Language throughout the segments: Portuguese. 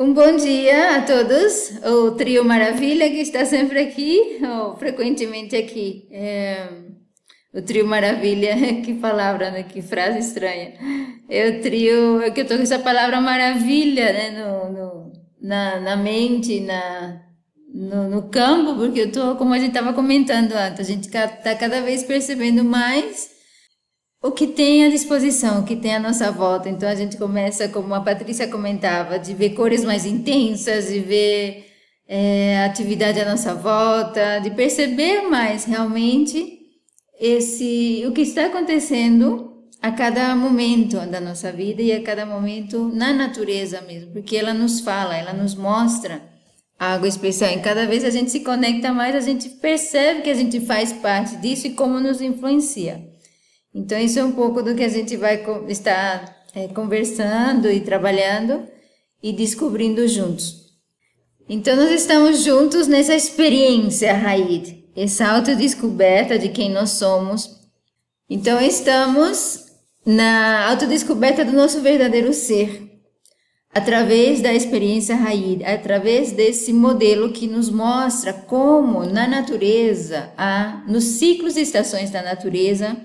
Um bom dia a todos, o trio Maravilha que está sempre aqui, ou frequentemente aqui. É, o trio Maravilha, que palavra, né? que frase estranha. É o trio, é que eu estou com essa palavra maravilha né? no, no na, na mente, na, no, no campo, porque eu estou, como a gente estava comentando antes, a gente está cada vez percebendo mais o que tem à disposição, o que tem à nossa volta. Então a gente começa, como a Patrícia comentava, de ver cores mais intensas, de ver é, atividade à nossa volta, de perceber mais realmente esse o que está acontecendo a cada momento da nossa vida e a cada momento na natureza mesmo, porque ela nos fala, ela nos mostra algo especial. E cada vez a gente se conecta mais, a gente percebe que a gente faz parte disso e como nos influencia. Então, isso é um pouco do que a gente vai estar é, conversando e trabalhando e descobrindo juntos. Então, nós estamos juntos nessa experiência, Raid, essa autodescoberta de quem nós somos. Então, estamos na autodescoberta do nosso verdadeiro ser, através da experiência Raid, através desse modelo que nos mostra como na natureza, há, nos ciclos e estações da natureza,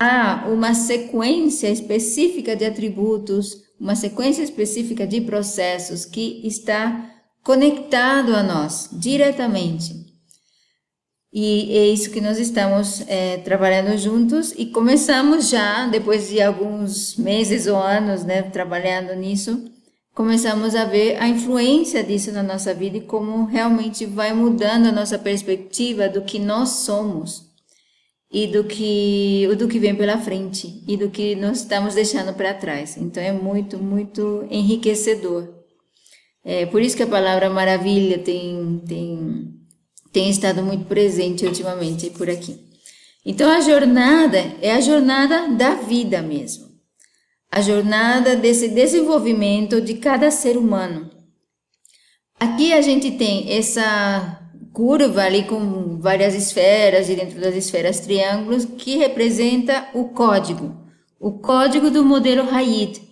há uma sequência específica de atributos, uma sequência específica de processos que está conectado a nós diretamente. E é isso que nós estamos é, trabalhando juntos e começamos já, depois de alguns meses ou anos né, trabalhando nisso, começamos a ver a influência disso na nossa vida e como realmente vai mudando a nossa perspectiva do que nós somos e do que do que vem pela frente e do que nós estamos deixando para trás. Então é muito muito enriquecedor. É por isso que a palavra maravilha tem tem tem estado muito presente ultimamente por aqui. Então a jornada é a jornada da vida mesmo. A jornada desse desenvolvimento de cada ser humano. Aqui a gente tem essa curva ali com várias esferas e dentro das esferas triângulos que representa o código, o código do modelo Hayit.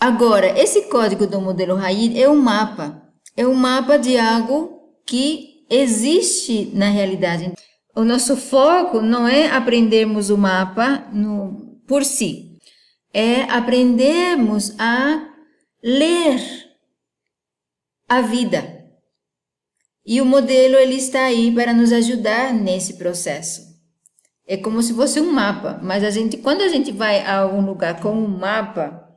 Agora, esse código do modelo Hayit é um mapa, é um mapa de algo que existe na realidade. O nosso foco não é aprendermos o mapa no, por si, é aprendermos a ler a vida e o modelo ele está aí para nos ajudar nesse processo. É como se fosse um mapa, mas a gente, quando a gente vai a algum lugar com um mapa,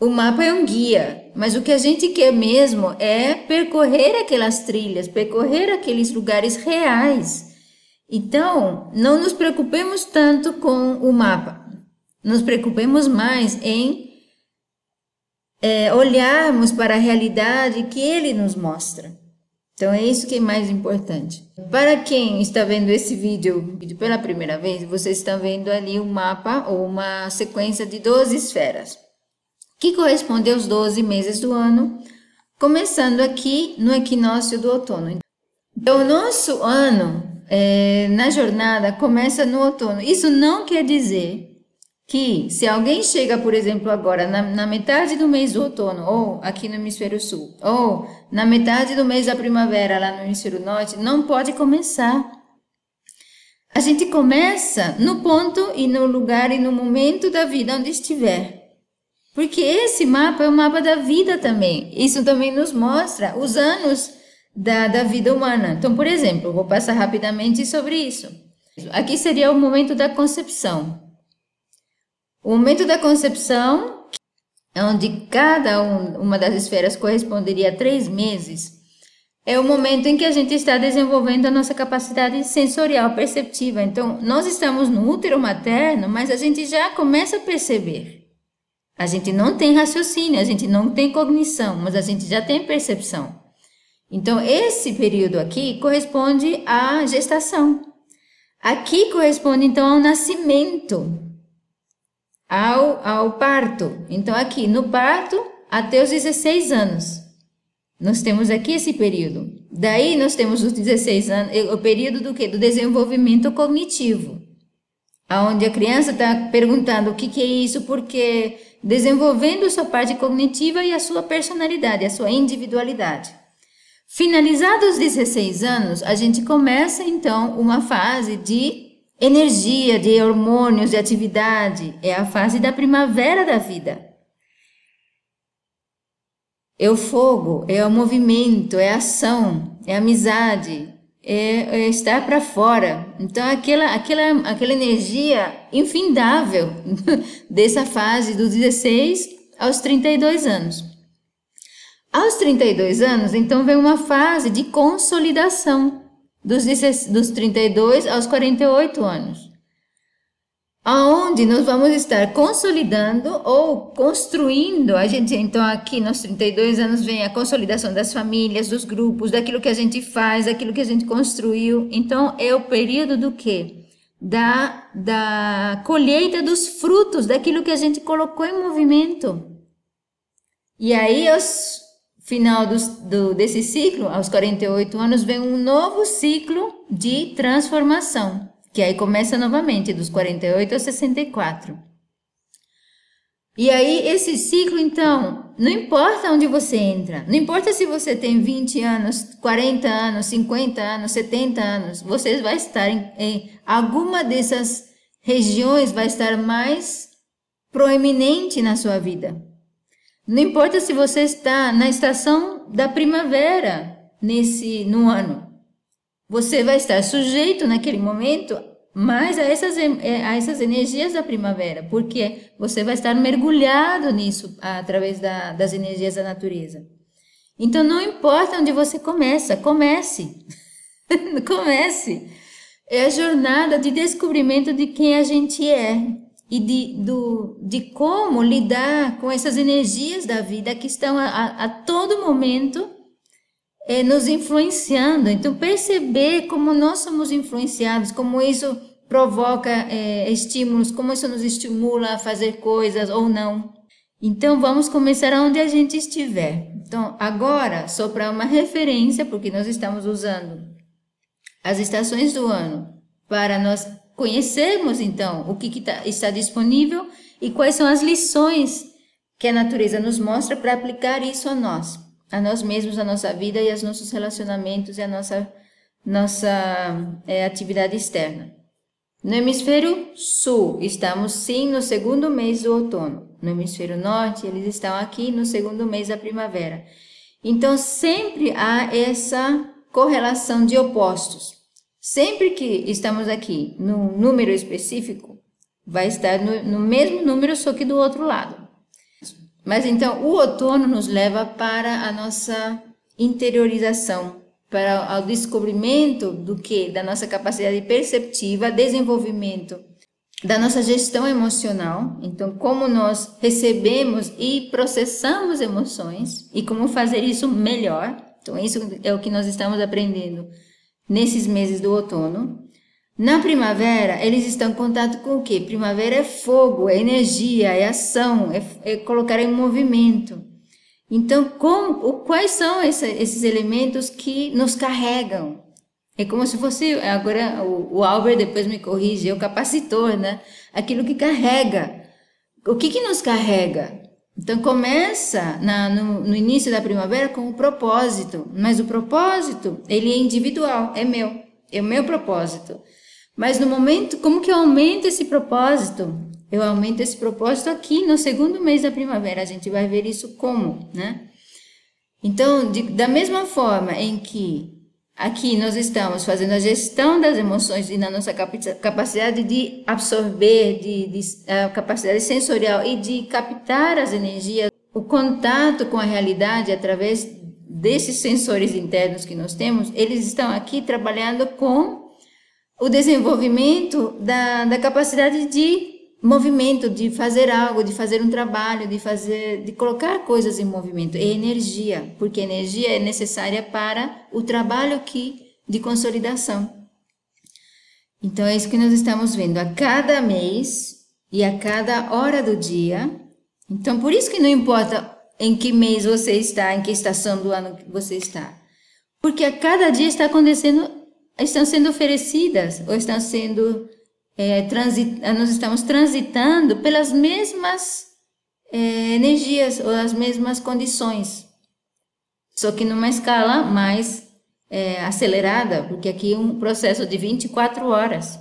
o mapa é um guia, mas o que a gente quer mesmo é percorrer aquelas trilhas, percorrer aqueles lugares reais. Então, não nos preocupemos tanto com o mapa, nos preocupemos mais em é, olharmos para a realidade que ele nos mostra. Então é isso que é mais importante. Para quem está vendo esse vídeo pela primeira vez, vocês estão vendo ali um mapa ou uma sequência de 12 esferas, que corresponde aos 12 meses do ano, começando aqui no equinócio do outono. Então, o nosso ano é, na jornada começa no outono. Isso não quer dizer que se alguém chega, por exemplo, agora na, na, metade do mês do outono, ou aqui no hemisfério sul, ou na metade do mês da primavera lá no hemisfério norte, não pode começar. A gente começa no ponto e no lugar e no momento da vida onde estiver. Porque esse mapa é o mapa da vida também. Isso também nos mostra os anos da, da vida humana. Então, por exemplo, vou passar rapidamente sobre isso. Aqui seria o momento da concepção. O momento da concepção, onde cada um, uma das esferas corresponderia a três meses, é o momento em que a gente está desenvolvendo a nossa capacidade sensorial perceptiva. Então, nós estamos no útero materno, mas a gente já começa a perceber. A gente não tem raciocínio, a gente não tem cognição, mas a gente já tem percepção. Então, esse período aqui corresponde à gestação. Aqui corresponde então ao nascimento ao, ao parto. Então, aqui no parto, até os 16 anos. Nós temos aqui esse período. Daí nós temos os 16 anos, o período do que? Do desenvolvimento cognitivo. Onde a criança está perguntando o que, que é isso, porque desenvolvendo sua parte cognitiva e a sua personalidade, a sua individualidade. Finalizados os 16 anos, a gente começa então uma fase de energia, de hormônios, de atividade. É a fase da primavera da vida. É o fogo, é o movimento, é a ação, é a amizade, é, é estar para fora. Então, aquela, aquela, aquela energia infindável dessa fase dos 16 aos 32 anos. Aos 32 anos, então, vem uma fase de consolidação dos, dos 32 aos 48 anos aonde nós vamos estar consolidando ou construindo. A gente então aqui nos 32 anos vem a consolidação das famílias, dos grupos, daquilo que a gente faz, daquilo que a gente construiu. Então é o período do quê? Da, da colheita dos frutos daquilo que a gente colocou em movimento. E aí, aos final dos, do, desse ciclo, aos 48 anos, vem um novo ciclo de transformação que aí começa novamente dos 48 aos 64. E aí, esse ciclo, então, não importa onde você entra, não importa se você tem 20 anos, 40 anos, 50 anos, 70 anos, você vai estar em, em alguma dessas regiões, vai estar mais proeminente na sua vida. Não importa se você está na estação da primavera nesse no ano. Você vai estar sujeito naquele momento mais a essas, é, a essas energias da primavera, porque você vai estar mergulhado nisso através da, das energias da natureza. Então não importa onde você começa, comece. comece. É a jornada de descobrimento de quem a gente é e de, do, de como lidar com essas energias da vida que estão a, a, a todo momento é, nos influenciando. Então, perceber como nós somos influenciados, como isso provoca é, estímulos, como isso nos estimula a fazer coisas ou não. Então, vamos começar onde a gente estiver. Então, agora, só para uma referência, porque nós estamos usando as estações do ano para nós conhecermos, então, o que, que tá, está disponível e quais são as lições que a natureza nos mostra para aplicar isso a nós a nós mesmos, a nossa vida e aos nossos relacionamentos e a nossa, nossa é, atividade externa. No hemisfério sul, estamos sim no segundo mês do outono. No hemisfério norte, eles estão aqui no segundo mês da primavera. Então, sempre há essa correlação de opostos. Sempre que estamos aqui no número específico, vai estar no, no mesmo número, só que do outro lado. Mas então o outono nos leva para a nossa interiorização, para o descobrimento do que da nossa capacidade perceptiva, desenvolvimento da nossa gestão emocional, então como nós recebemos e processamos emoções e como fazer isso melhor. Então isso é o que nós estamos aprendendo nesses meses do outono. Na primavera, eles estão em contato com o quê? Primavera é fogo, é energia, é ação, é, é colocar em movimento. Então, como, quais são esse, esses elementos que nos carregam? É como se fosse, agora o, o Albert depois me corrige, é o capacitor, né? Aquilo que carrega. O que, que nos carrega? Então começa na, no, no início da primavera com o propósito, mas o propósito ele é individual, é meu, é o meu propósito. Mas no momento, como que eu aumento esse propósito? Eu aumento esse propósito aqui no segundo mês da primavera. A gente vai ver isso como, né? Então, de, da mesma forma em que aqui nós estamos fazendo a gestão das emoções e na nossa capacidade de absorver, de, de a capacidade sensorial e de captar as energias, o contato com a realidade através desses sensores internos que nós temos, eles estão aqui trabalhando com o desenvolvimento da, da capacidade de movimento, de fazer algo, de fazer um trabalho, de fazer, de colocar coisas em movimento. É energia, porque energia é necessária para o trabalho aqui de consolidação. Então é isso que nós estamos vendo a cada mês e a cada hora do dia. Então por isso que não importa em que mês você está, em que estação do ano você está, porque a cada dia está acontecendo estão sendo oferecidas ou estão sendo é, transit, nós estamos transitando pelas mesmas é, energias ou as mesmas condições, só que numa escala mais é, acelerada, porque aqui é um processo de 24 horas.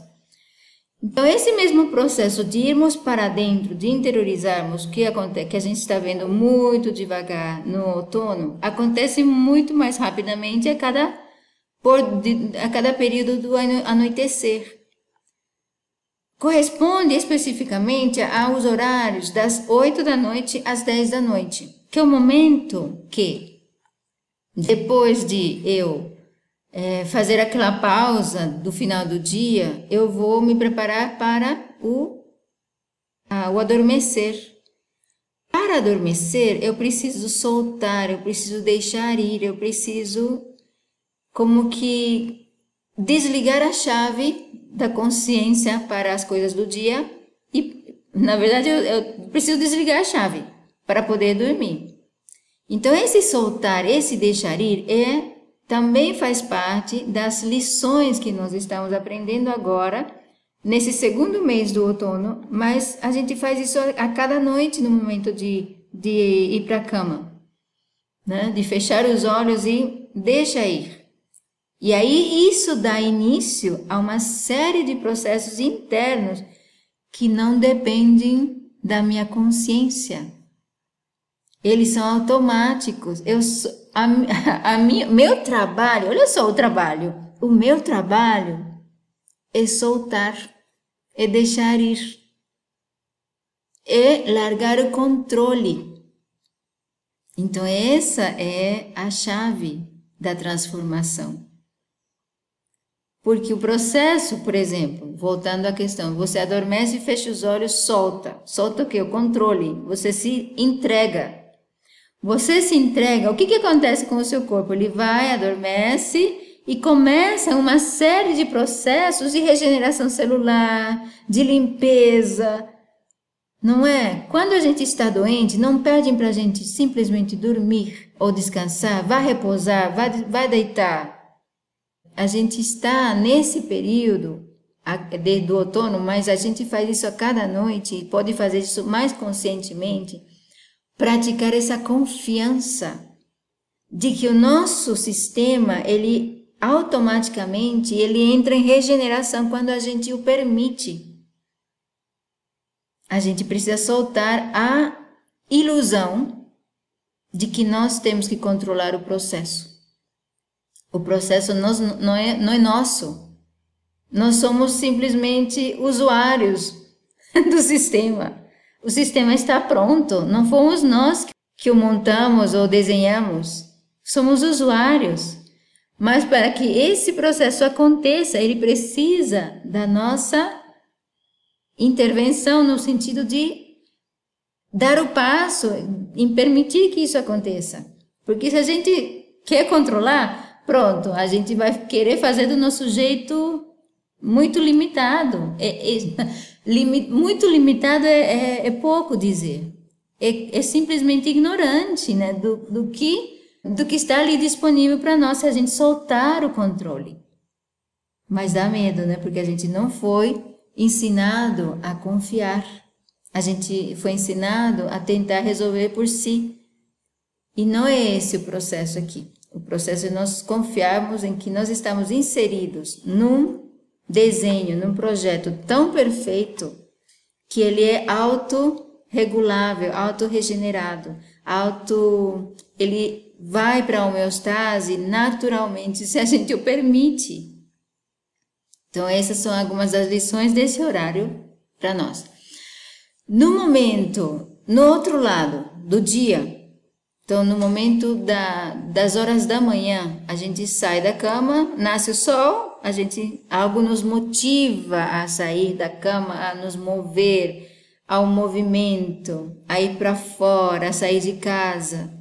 Então, esse mesmo processo de irmos para dentro, de interiorizarmos, que, acontece, que a gente está vendo muito devagar no outono, acontece muito mais rapidamente a cada, por, a cada período do anoitecer. Corresponde especificamente aos horários das 8 da noite às 10 da noite, que é o momento que, depois de eu é, fazer aquela pausa do final do dia, eu vou me preparar para o, a, o adormecer. Para adormecer, eu preciso soltar, eu preciso deixar ir, eu preciso como que desligar a chave da consciência para as coisas do dia e, na verdade, eu, eu preciso desligar a chave para poder dormir. Então, esse soltar, esse deixar ir é também faz parte das lições que nós estamos aprendendo agora, nesse segundo mês do outono, mas a gente faz isso a cada noite no momento de, de ir para a cama, né? de fechar os olhos e deixa ir. E aí isso dá início a uma série de processos internos que não dependem da minha consciência. Eles são automáticos. Eu a, a minha, meu trabalho, olha só o trabalho. O meu trabalho é soltar, é deixar ir, é largar o controle. Então, essa é a chave da transformação. Porque o processo, por exemplo, voltando à questão, você adormece e fecha os olhos, solta. Solta o que? O controle. Você se entrega você se entrega, o que, que acontece com o seu corpo? Ele vai, adormece e começa uma série de processos de regeneração celular, de limpeza, não é? Quando a gente está doente, não pedem para a gente simplesmente dormir ou descansar, vá repousar, vá, vá deitar. A gente está nesse período do outono, mas a gente faz isso a cada noite e pode fazer isso mais conscientemente praticar essa confiança de que o nosso sistema, ele automaticamente, ele entra em regeneração quando a gente o permite. A gente precisa soltar a ilusão de que nós temos que controlar o processo. O processo não é, não é nosso. Nós somos simplesmente usuários do sistema. O sistema está pronto, não fomos nós que o montamos ou desenhamos, somos usuários. Mas para que esse processo aconteça, ele precisa da nossa intervenção no sentido de dar o passo em permitir que isso aconteça. Porque se a gente quer controlar, pronto, a gente vai querer fazer do nosso jeito muito limitado. É, é, muito limitado é, é, é, pouco dizer. É, é simplesmente ignorante né, do, do, que, do que está ali disponível para nós se a gente soltar o controle. Mas dá medo, né? Porque a gente não foi ensinado a confiar. A gente foi ensinado a tentar resolver por si. E não é esse o processo aqui. O processo é nós confiarmos em que nós estamos inseridos num desenho, num projeto tão perfeito que ele é autorregulável, autorregenerado, auto ele vai para a homeostase naturalmente se a gente o permite. Então essas são algumas das lições desse horário para nós. No momento, no outro lado do dia, então, no momento da, das horas da manhã, a gente sai da cama, nasce o sol, a gente algo nos motiva a sair da cama, a nos mover ao movimento, a ir para fora, a sair de casa.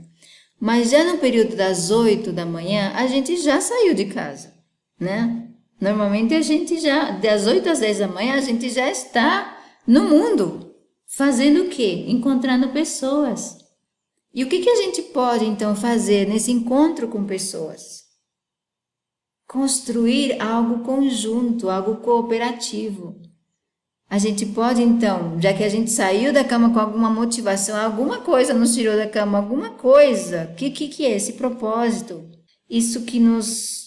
Mas já no período das oito da manhã, a gente já saiu de casa, né? Normalmente a gente já, das oito às dez da manhã, a gente já está no mundo, fazendo o quê? Encontrando pessoas e o que, que a gente pode então fazer nesse encontro com pessoas? Construir algo conjunto, algo cooperativo. a gente pode então, já que a gente saiu da cama com alguma motivação, alguma coisa nos tirou da cama, alguma coisa, o que, que, que é esse propósito? Isso que nos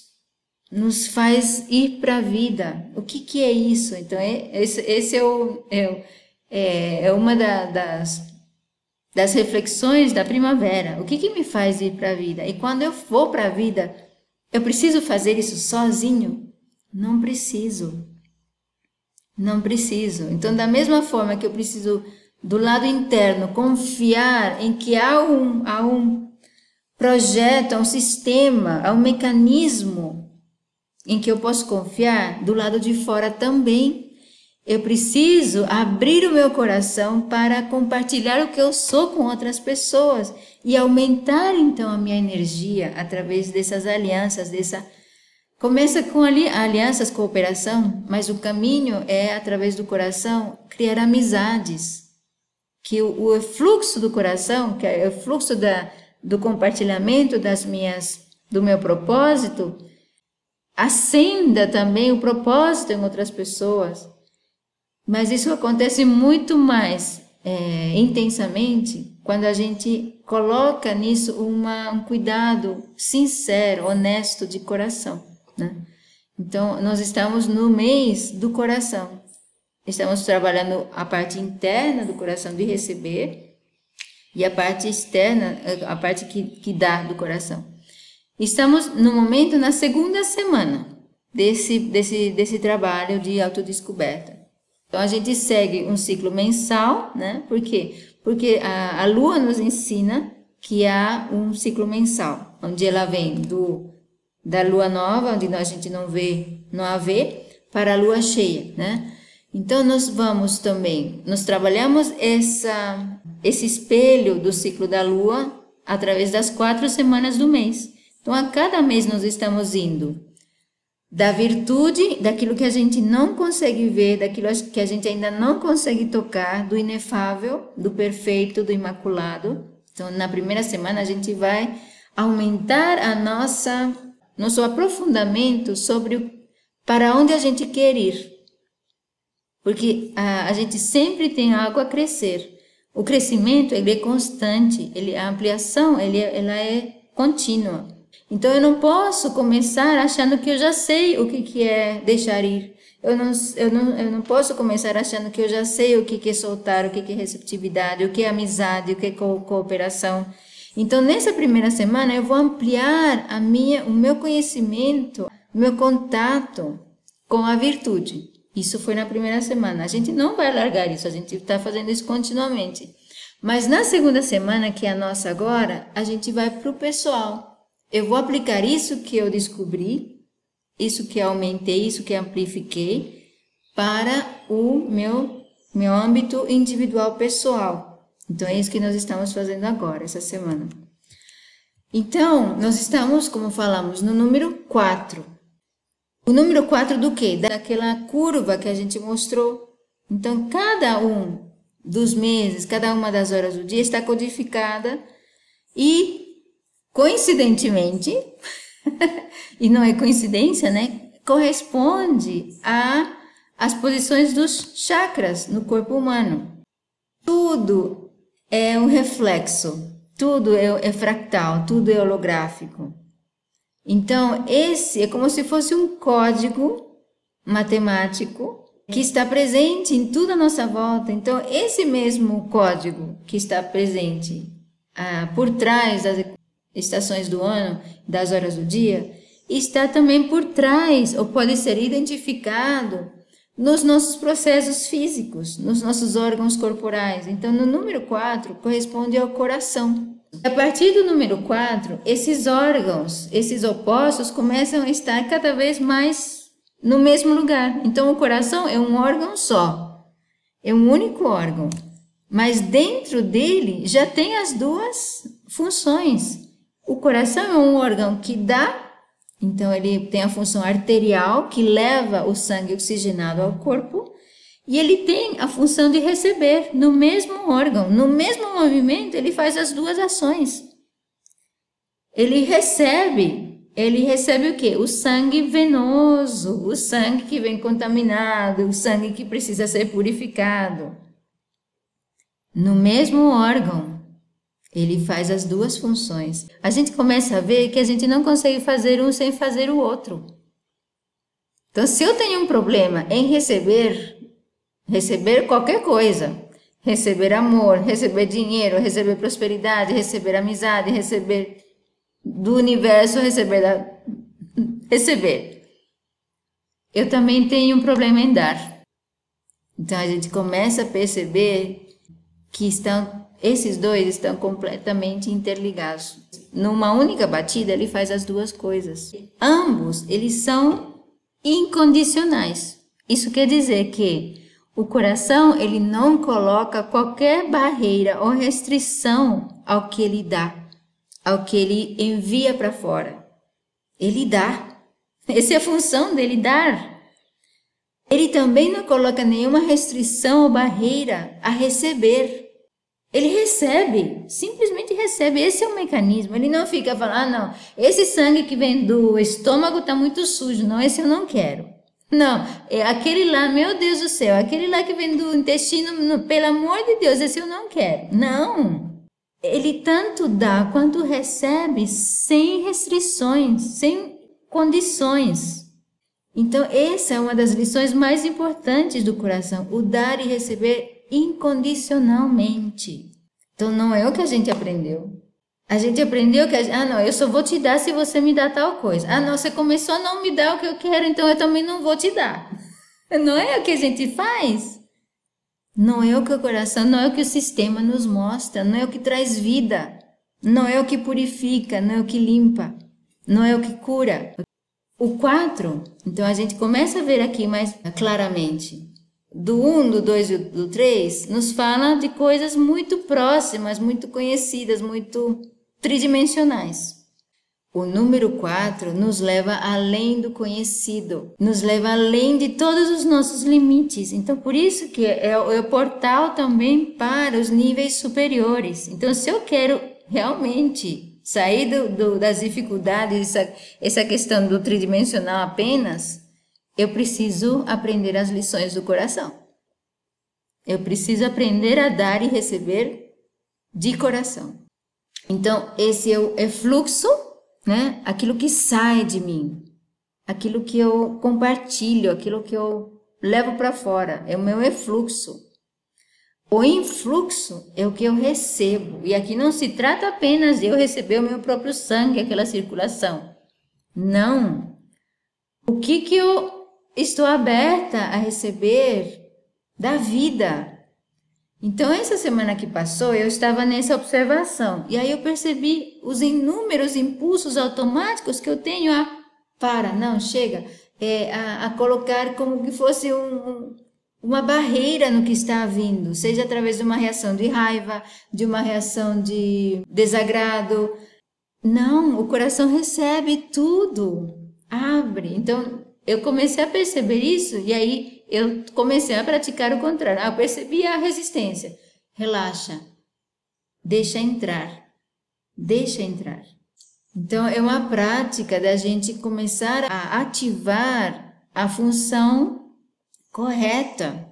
nos faz ir para a vida. O que, que é isso? Então, é, esse, esse é, o, é, é, é uma da, das, das reflexões da primavera. O que, que me faz ir para a vida? E quando eu vou para a vida, eu preciso fazer isso sozinho? Não preciso. Não preciso. Então, da mesma forma que eu preciso, do lado interno, confiar em que há um, há um projeto, há um sistema, há um mecanismo em que eu posso confiar, do lado de fora também. Eu preciso abrir o meu coração para compartilhar o que eu sou com outras pessoas e aumentar então a minha energia através dessas alianças, dessa Começa com ali, alianças, cooperação, mas o caminho é através do coração criar amizades. Que o, o fluxo do coração, que é o fluxo da, do compartilhamento das minhas, do meu propósito, acenda também o propósito em outras pessoas. Mas isso acontece muito mais é, intensamente quando a gente coloca nisso uma, um cuidado sincero, honesto de coração. Né? Então, nós estamos no mês do coração. Estamos trabalhando a parte interna do coração de receber e a parte externa, a parte que, que dá do coração. Estamos no momento na segunda semana desse, desse, desse trabalho de autodescoberta. Então a gente segue um ciclo mensal, né? Por quê? Porque a, a lua nos ensina que há um ciclo mensal, onde ela vem do da lua nova, onde a gente não vê, não a vê, para a lua cheia, né? Então nós vamos também, nós trabalhamos essa esse espelho do ciclo da lua através das quatro semanas do mês. Então a cada mês nós estamos indo da virtude, daquilo que a gente não consegue ver, daquilo que a gente ainda não consegue tocar, do inefável, do perfeito, do imaculado. Então na primeira semana a gente vai aumentar a nossa nosso aprofundamento sobre o, para onde a gente quer ir. Porque a, a gente sempre tem algo a crescer. O crescimento ele é constante, ele, a ampliação ele, é, ela é contínua. Então eu não posso começar achando que eu já sei o que, que é deixar ir. Eu não, eu, não, eu não posso começar achando que eu já sei o que, que é soltar, o que, que é receptividade, o que é amizade, o que é co cooperação. Então, nessa primeira semana, eu vou ampliar a minha, o meu conhecimento, o meu contato com a virtude. Isso foi na primeira semana. A gente não vai largar isso, a gente está fazendo isso continuamente. Mas na segunda semana, que é a nossa agora, a gente vai para o pessoal. Eu vou aplicar isso que eu descobri, isso que aumentei, isso que amplifiquei, para o meu, meu âmbito individual pessoal. Então, é isso que nós estamos fazendo agora, essa semana. Então, nós estamos, como falamos, no número 4. O número 4 do quê? Daquela curva que a gente mostrou. Então, cada um dos meses, cada uma das horas do dia está codificada e, coincidentemente, e não é coincidência, né? Corresponde a as posições dos chakras no corpo humano. Tudo é um reflexo, tudo é, é fractal, tudo é holográfico. Então, esse é como se fosse um código matemático que está presente em toda a nossa volta. Então, esse mesmo código que está presente ah, por trás das estações do ano, das horas do dia, está também por trás, ou pode ser identificado nos nossos processos físicos, nos nossos órgãos corporais. Então, no número 4 corresponde ao coração. A partir do número 4, esses órgãos, esses opostos começam a estar cada vez mais no mesmo lugar. Então, o coração é um órgão só, é um único órgão, mas dentro dele já tem as duas funções. O coração é um órgão que dá então, ele tem a função arterial, que leva o sangue oxigenado ao corpo, e ele tem a função de receber no mesmo órgão, no mesmo movimento, ele faz as duas ações. Ele recebe ele recebe o quê? O sangue venoso, o sangue que vem contaminado, o sangue que precisa ser purificado. No mesmo órgão, ele faz as duas funções. A gente começa a ver que a gente não consegue fazer um sem fazer o outro. Então, se eu tenho um problema em receber, receber qualquer coisa, receber amor, receber dinheiro, receber prosperidade, receber amizade, receber do universo receber da, receber. Eu também tenho um problema em dar. Então a gente começa a perceber que estão esses dois estão completamente interligados. Numa única batida ele faz as duas coisas. Ambos eles são incondicionais. Isso quer dizer que o coração ele não coloca qualquer barreira ou restrição ao que ele dá ao que ele envia para fora. Ele dá. Essa é a função dele dar. Ele também não coloca nenhuma restrição ou barreira a receber. Ele recebe, simplesmente recebe. Esse é o mecanismo. Ele não fica falando, ah, não, esse sangue que vem do estômago está muito sujo, não, esse eu não quero. Não, é aquele lá, meu Deus do céu, aquele lá que vem do intestino, pelo amor de Deus, esse eu não quero. Não ele tanto dá quanto recebe sem restrições, sem condições. Então, essa é uma das lições mais importantes do coração, o dar e receber incondicionalmente. Então, não é o que a gente aprendeu. A gente aprendeu que, ah, não, eu só vou te dar se você me dá tal coisa. Ah, não, você começou a não me dar o que eu quero, então eu também não vou te dar. Não é o que a gente faz? Não é o que o coração, não é o que o sistema nos mostra, não é o que traz vida, não é o que purifica, não é o que limpa, não é o que cura. O 4, então a gente começa a ver aqui mais claramente. Do 1, um, do 2 e do 3, nos fala de coisas muito próximas, muito conhecidas, muito tridimensionais. O número 4 nos leva além do conhecido, nos leva além de todos os nossos limites. Então, por isso que é, é o portal também para os níveis superiores. Então, se eu quero realmente sair do, do, das dificuldades, essa, essa questão do tridimensional apenas, eu preciso aprender as lições do coração. Eu preciso aprender a dar e receber de coração. Então, esse é o é fluxo né? Aquilo que sai de mim, aquilo que eu compartilho, aquilo que eu levo para fora, é o meu efluxo. O influxo é o que eu recebo. E aqui não se trata apenas de eu receber o meu próprio sangue, aquela circulação. Não. O que que eu estou aberta a receber da vida, então, essa semana que passou, eu estava nessa observação e aí eu percebi os inúmeros impulsos automáticos que eu tenho a para, não, chega, é, a, a, colocar como que fosse um, uma barreira no que está vindo, seja através de uma reação de raiva, de uma reação de desagrado. Não, o coração recebe tudo, abre. Então, eu comecei a perceber isso e aí eu comecei a praticar o contrário. Ah, eu percebi a resistência. Relaxa. Deixa entrar. Deixa entrar. Então é uma prática da gente começar a ativar a função correta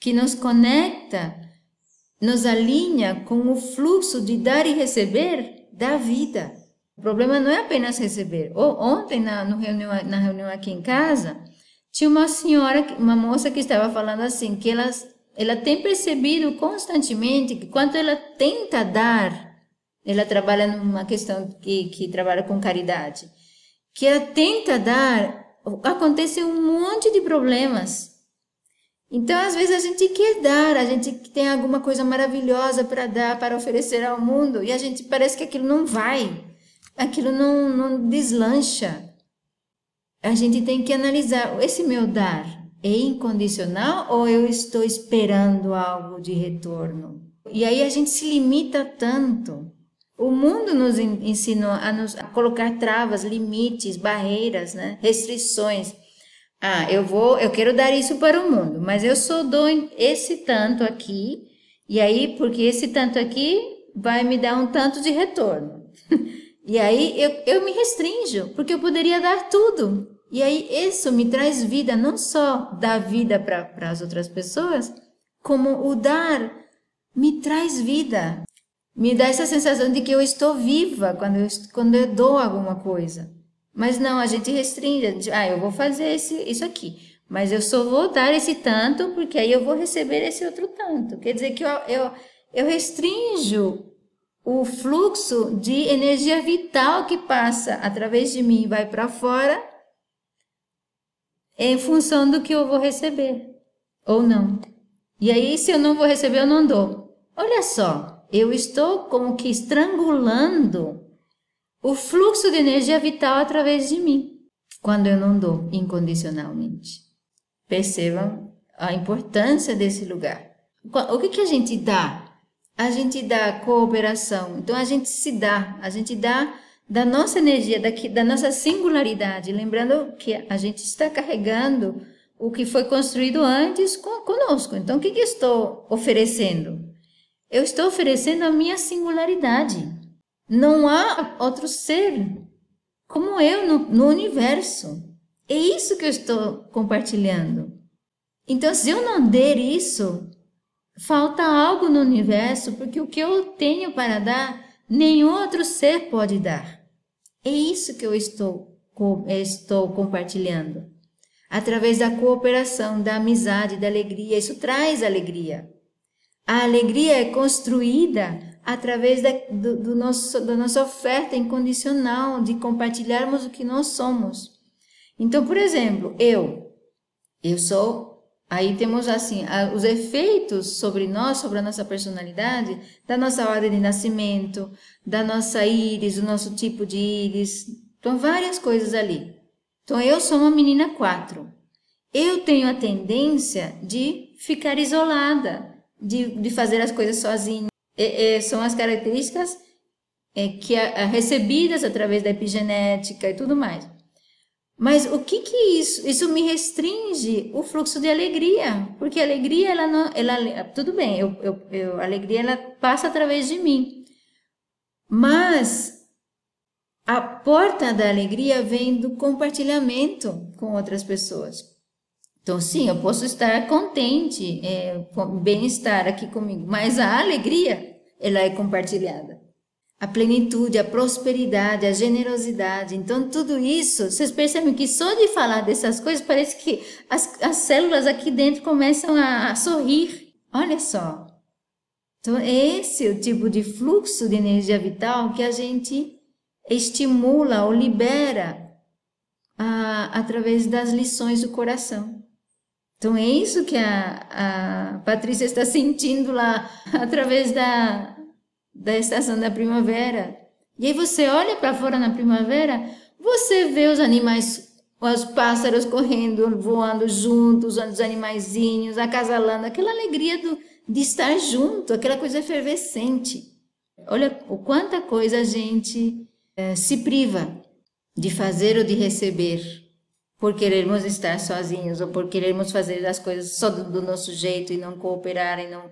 que nos conecta, nos alinha com o fluxo de dar e receber da vida. O problema não é apenas receber. ontem, na, reunião, na reunião aqui em casa, tinha uma senhora, uma moça que estava falando assim, que ela, ela tem percebido constantemente que quando ela tenta dar, ela trabalha numa questão que, que trabalha com caridade, que ela tenta dar, acontece um monte de problemas. Então, às vezes, a gente quer dar, a gente tem alguma coisa maravilhosa para dar, para oferecer ao mundo, e a gente parece que aquilo não vai aquilo não, não deslancha. A gente tem que analisar: esse meu dar é incondicional ou eu estou esperando algo de retorno? E aí a gente se limita tanto. O mundo nos ensinou a, nos, colocar travas, limites, barreiras, né? restrições. Ah, eu vou, eu quero dar isso para o mundo, mas eu só dou esse tanto aqui, e aí, porque esse tanto aqui vai me dar um tanto de retorno. E aí eu, eu me restringo, porque eu poderia dar tudo. E aí isso me traz vida, não só dar vida para as outras pessoas, como o dar me traz vida. Me dá essa sensação de que eu estou viva quando eu, quando eu dou alguma coisa. Mas não, a gente restringe, ah, eu vou fazer esse, isso aqui, mas eu só vou dar esse tanto porque aí eu vou receber esse outro tanto. Quer dizer que eu, eu, eu restringo o fluxo de energia vital que passa através de mim e vai para fora em função do que eu vou receber ou não. E aí, se eu não vou receber, eu não dou. Olha só, eu estou como que estrangulando o fluxo de energia vital através de mim quando eu não dou incondicionalmente. Percebam a importância desse lugar. O que, que a gente dá? A gente dá cooperação. Então a gente se dá, a gente dá da nossa energia, daqui, da nossa singularidade. Lembrando que a gente está carregando o que foi construído antes conosco. Então, o que, que estou oferecendo? Eu estou oferecendo a minha singularidade. Não há outro ser como eu no, no universo. É isso que eu estou compartilhando. Então, se eu não der isso, falta algo no universo, porque o que eu tenho para dar, nenhum outro ser pode dar. É isso que eu estou, estou compartilhando através da cooperação, da amizade, da alegria. Isso traz alegria. A alegria é construída através da, do, do nosso, da nossa oferta incondicional de compartilharmos o que nós somos. Então, por exemplo, eu, eu sou. Aí temos assim os efeitos sobre nós, sobre a nossa personalidade, da nossa ordem de nascimento, da nossa íris, do nosso tipo de íris. Então, várias coisas ali. Então, eu sou uma menina 4. Eu tenho a tendência de ficar isolada, de, de fazer as coisas sozinha. São as características é, que é, recebidas através da epigenética e tudo mais. Mas o que que isso? Isso me restringe o fluxo de alegria, porque a alegria ela não, ela tudo bem, eu, eu, eu, a alegria ela passa através de mim, mas a porta da alegria vem do compartilhamento com outras pessoas. Então, sim, eu posso estar contente, é, com bem-estar aqui comigo, mas a alegria, ela é compartilhada. A plenitude, a prosperidade, a generosidade. Então, tudo isso, vocês percebem que só de falar dessas coisas, parece que as, as células aqui dentro começam a, a sorrir. Olha só. Então, esse é o tipo de fluxo de energia vital que a gente estimula ou libera a, através das lições do coração. Então é isso que a, a Patrícia está sentindo lá através da, da estação da primavera. E aí você olha para fora na primavera, você vê os animais, os pássaros correndo, voando juntos, os animaizinhos, acasalando, aquela alegria do, de estar junto, aquela coisa efervescente. Olha o quanta coisa a gente é, se priva de fazer ou de receber por querermos estar sozinhos ou por querermos fazer as coisas só do, do nosso jeito e não cooperar e não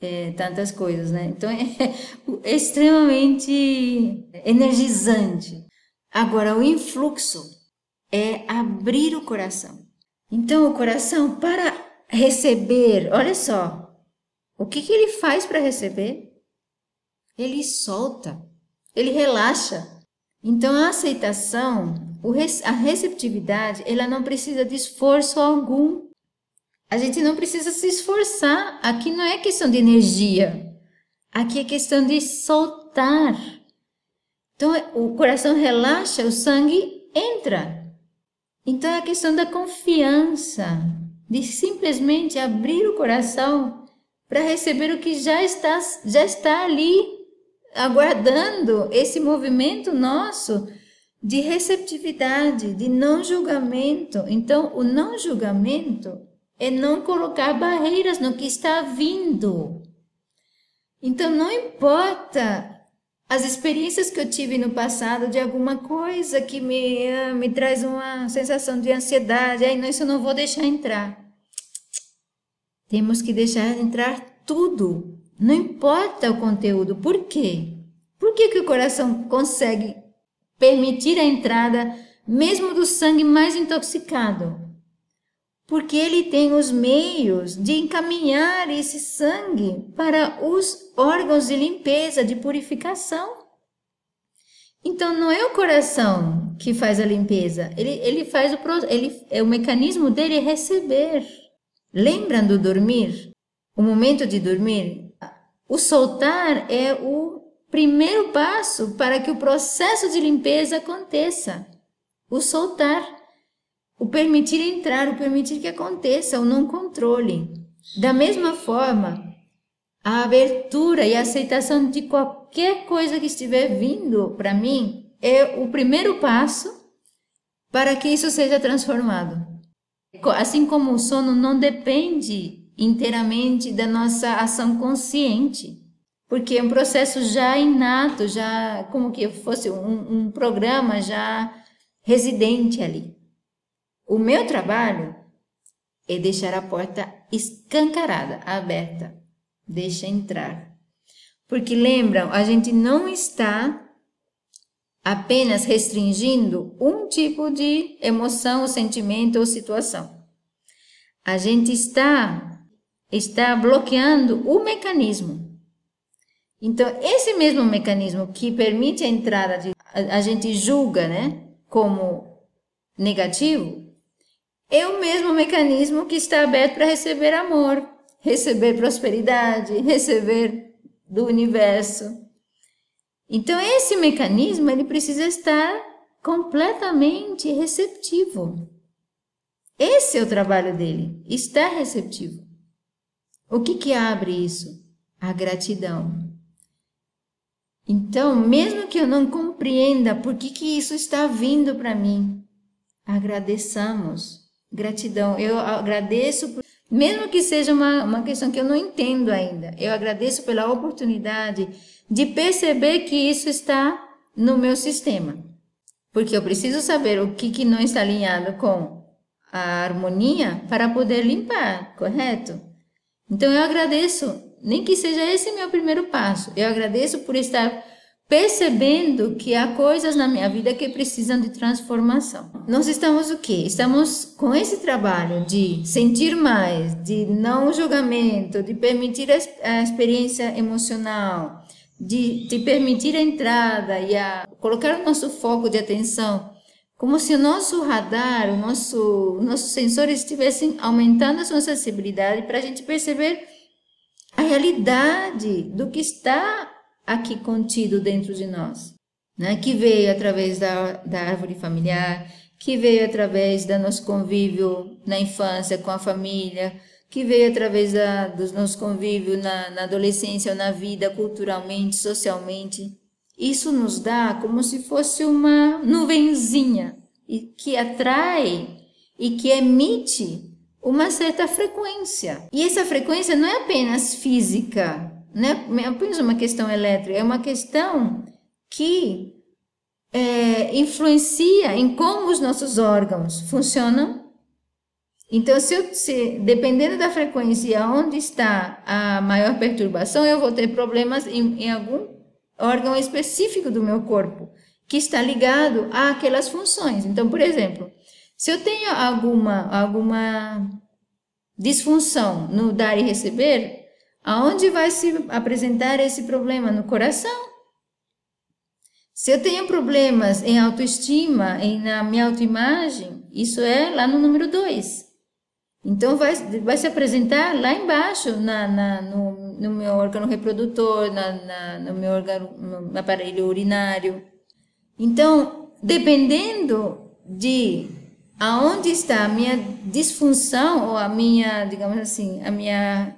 é, tantas coisas, né? Então é, é extremamente energizante. Agora, o influxo é abrir o coração. Então, o coração, para receber, olha só, o que, que ele faz para receber? Ele solta, ele relaxa. Então, a aceitação, a receptividade, ela não precisa de esforço algum. A gente não precisa se esforçar. Aqui não é questão de energia. Aqui é questão de soltar. Então, o coração relaxa, o sangue entra. Então, é a questão da confiança, de simplesmente abrir o coração para receber o que já está, já está ali aguardando esse movimento nosso de receptividade, de não julgamento. Então, o não julgamento é não colocar barreiras no que está vindo. Então, não importa as experiências que eu tive no passado de alguma coisa que me, ah, me traz uma sensação de ansiedade, aí não, isso eu não vou deixar entrar. Temos que deixar entrar tudo, não importa o conteúdo. Por quê? Por que, que o coração consegue permitir a entrada mesmo do sangue mais intoxicado, porque ele tem os meios de encaminhar esse sangue para os órgãos de limpeza, de purificação. Então não é o coração que faz a limpeza, ele, ele faz o ele, é o mecanismo dele é receber. Lembram do dormir? O momento de dormir? O soltar é o primeiro passo para que o processo de limpeza aconteça. O soltar, o permitir entrar, o permitir que aconteça, o não controle. Da mesma forma, a abertura e a aceitação de qualquer coisa que estiver vindo para mim é o primeiro passo para que isso seja transformado. Assim como o sono não depende inteiramente da nossa ação consciente, porque é um processo já inato, já como que fosse um, um programa já residente ali. O meu trabalho é deixar a porta escancarada, aberta. Deixa entrar. Porque lembram, a gente não está apenas restringindo um tipo de emoção, sentimento ou situação. A gente está está bloqueando o mecanismo. Então, esse mesmo mecanismo que permite a entrada de a, a gente julga, né, como negativo, é o mesmo mecanismo que está aberto para receber amor, receber prosperidade, receber do universo. Então esse mecanismo ele precisa estar completamente receptivo. Esse é o trabalho dele, estar receptivo. O que que abre isso? A gratidão. Então, mesmo que eu não compreenda por que que isso está vindo para mim, agradeçamos. Gratidão. Eu agradeço, por, mesmo que seja uma, uma questão que eu não entendo ainda, eu agradeço pela oportunidade de perceber que isso está no meu sistema. Porque eu preciso saber o que, que não está alinhado com a harmonia para poder limpar, correto? Então eu agradeço, nem que seja esse meu primeiro passo, eu agradeço por estar percebendo que há coisas na minha vida que precisam de transformação. Nós estamos o quê? Estamos com esse trabalho de sentir mais, de não julgamento, de permitir a experiência emocional, de, de permitir a entrada e a colocar o nosso foco de atenção, como se o nosso radar, o nosso, nossos sensores estivessem aumentando a sua sensibilidade para a gente perceber a realidade do que está aqui contido dentro de nós, né? que veio através da, da árvore familiar, que veio através do nosso convívio na infância com a família, que veio através da, dos nossos convívios na, na adolescência ou na vida, culturalmente, socialmente. Isso nos dá como se fosse uma nuvenzinha e que atrai e que emite uma certa frequência. E essa frequência não é apenas física, não é apenas uma questão elétrica, é uma questão que é, influencia em como os nossos órgãos funcionam então, se, eu, se dependendo da frequência onde está a maior perturbação, eu vou ter problemas em, em algum órgão específico do meu corpo que está ligado àquelas funções. Então, por exemplo, se eu tenho alguma alguma disfunção no dar e receber, aonde vai se apresentar esse problema no coração? Se eu tenho problemas em autoestima, em, na minha autoimagem, isso é lá no número 2. Então, vai, vai se apresentar lá embaixo, na, na no, no, meu órgão reprodutor, na, na, no meu órgão, no aparelho urinário. Então, dependendo de aonde está a minha disfunção ou a minha, digamos assim, a minha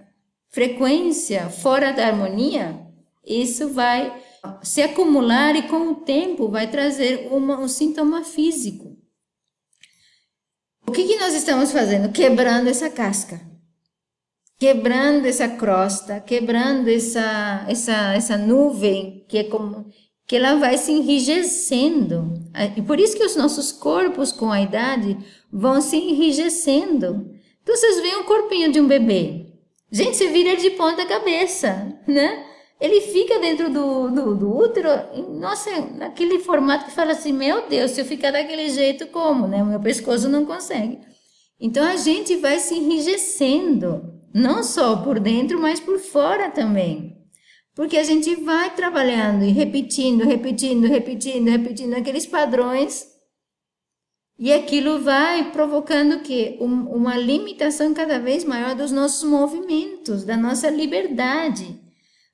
frequência fora da harmonia, isso vai se acumular e com o tempo vai trazer uma, um sintoma físico. O que, que nós estamos fazendo? Quebrando essa casca, quebrando essa crosta, quebrando essa, essa, essa nuvem que é como que ela vai se enrijecendo. E por isso que os nossos corpos com a idade vão se enrijecendo. Então vocês veem o corpinho de um bebê. Gente, você vira de ponta cabeça, né? ele fica dentro do, do, do útero, nossa, naquele formato que fala assim, meu Deus, se eu ficar daquele jeito, como, né? Meu pescoço não consegue. Então a gente vai se enrijecendo, não só por dentro, mas por fora também. Porque a gente vai trabalhando e repetindo, repetindo, repetindo, repetindo aqueles padrões e aquilo vai provocando o quê? Um, uma limitação cada vez maior dos nossos movimentos, da nossa liberdade.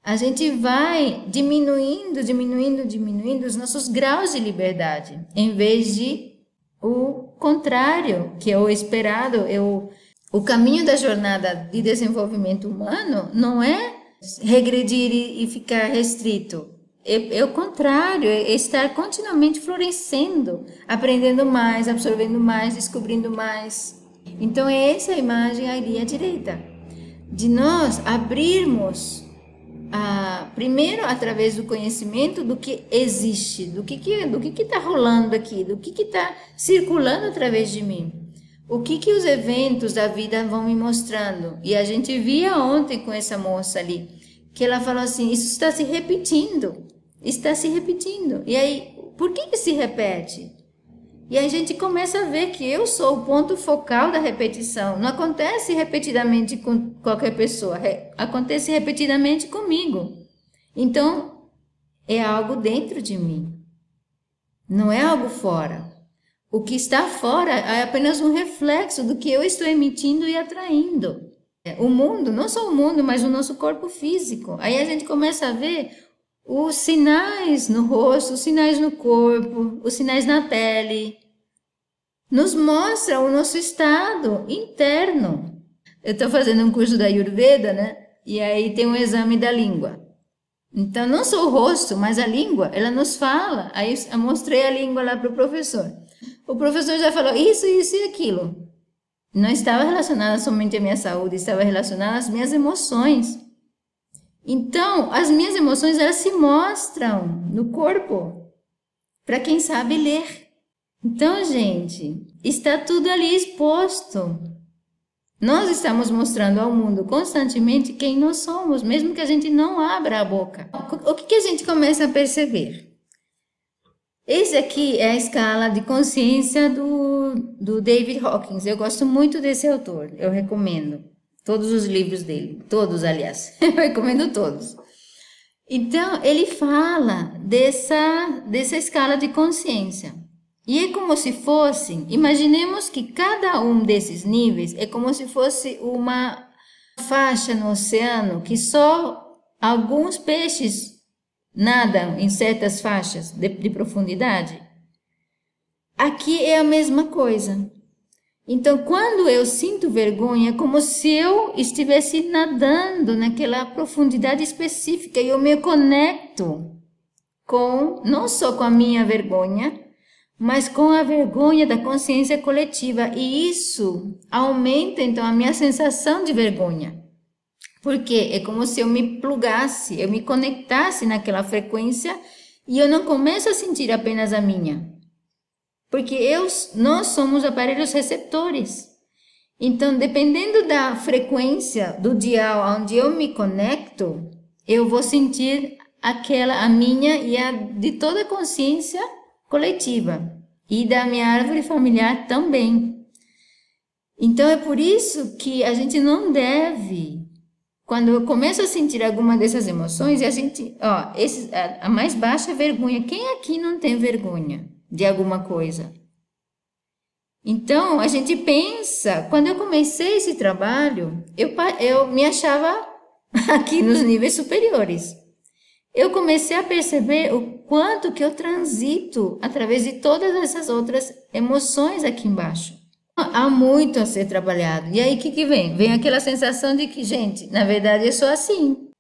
A gente vai diminuindo, diminuindo, diminuindo os nossos graus de liberdade, em vez de o contrário, que é o esperado, é o, o caminho da jornada de desenvolvimento humano não é regredir e, e ficar restrito, é, é, o contrário, é estar continuamente florescendo, aprendendo mais, absorvendo mais, descobrindo mais. Então, é essa a imagem ali à direita, de nós abrirmos, primeiro através do conhecimento do que existe, do que que, do que está rolando aqui, do que está circulando através de mim. O que, que os eventos da vida vão me mostrando? E a gente via ontem com essa moça ali, que ela falou assim: Isso está se repetindo está se repetindo. E aí, por que, que se repete? E aí a gente começa a ver que eu sou o ponto focal da repetição. Não acontece repetidamente com qualquer pessoa, acontece repetidamente comigo. Então, é algo dentro de mim, não é algo fora. O que está fora é apenas um reflexo do que eu estou emitindo e atraindo. O mundo, não só o mundo, mas o nosso corpo físico. Aí a gente começa a ver os sinais no rosto, os sinais no corpo, os sinais na pele, nos mostra o nosso estado interno. Eu estou fazendo um curso da Ayurveda, né? E aí tem um exame da língua. Então, não só o rosto, mas a língua, ela nos fala. Aí eu mostrei a língua lá para o professor. O professor já falou isso, isso e aquilo. Não estava relacionada somente à minha saúde, estava relacionada às minhas emoções. Então, as minhas emoções elas se mostram no corpo para quem sabe ler. Então, gente, está tudo ali exposto. Nós estamos mostrando ao mundo constantemente quem nós somos, mesmo que a gente não abra a boca. O que, a gente começa a perceber? Esse aqui é a escala de consciência do, do David Hawkins. Eu gosto muito desse autor, eu recomendo. Todos os livros dele, todos, aliás, eu recomendo todos. Então, ele fala dessa, dessa escala de consciência. E é como se fosse, imaginemos que cada um desses níveis é como se fosse uma faixa no oceano que só alguns peixes nadam em certas faixas de, de profundidade. Aqui é a mesma coisa. Então, quando eu sinto vergonha, é como se eu estivesse nadando naquela profundidade específica e eu me conecto com, não só com a minha vergonha, mas com a vergonha da consciência coletiva. E isso aumenta, então, a minha sensação de vergonha. Porque é como se eu me plugasse, eu me conectasse naquela frequência e eu não começo a sentir apenas a minha, porque eu, nós somos aparelhos receptores. Então, dependendo da frequência do dial onde eu me conecto, eu vou sentir aquela a minha e a de toda a consciência coletiva e da minha árvore familiar também. Então é por isso que a gente não deve quando eu começo a sentir alguma dessas emoções, a gente, ó, esse, a, a mais baixa é vergonha. Quem aqui não tem vergonha? De alguma coisa. Então, a gente pensa, quando eu comecei esse trabalho, eu, eu me achava aqui nos níveis superiores. Eu comecei a perceber o quanto que eu transito através de todas essas outras emoções aqui embaixo. Há muito a ser trabalhado. E aí, o que, que vem? Vem aquela sensação de que, gente, na verdade eu sou assim.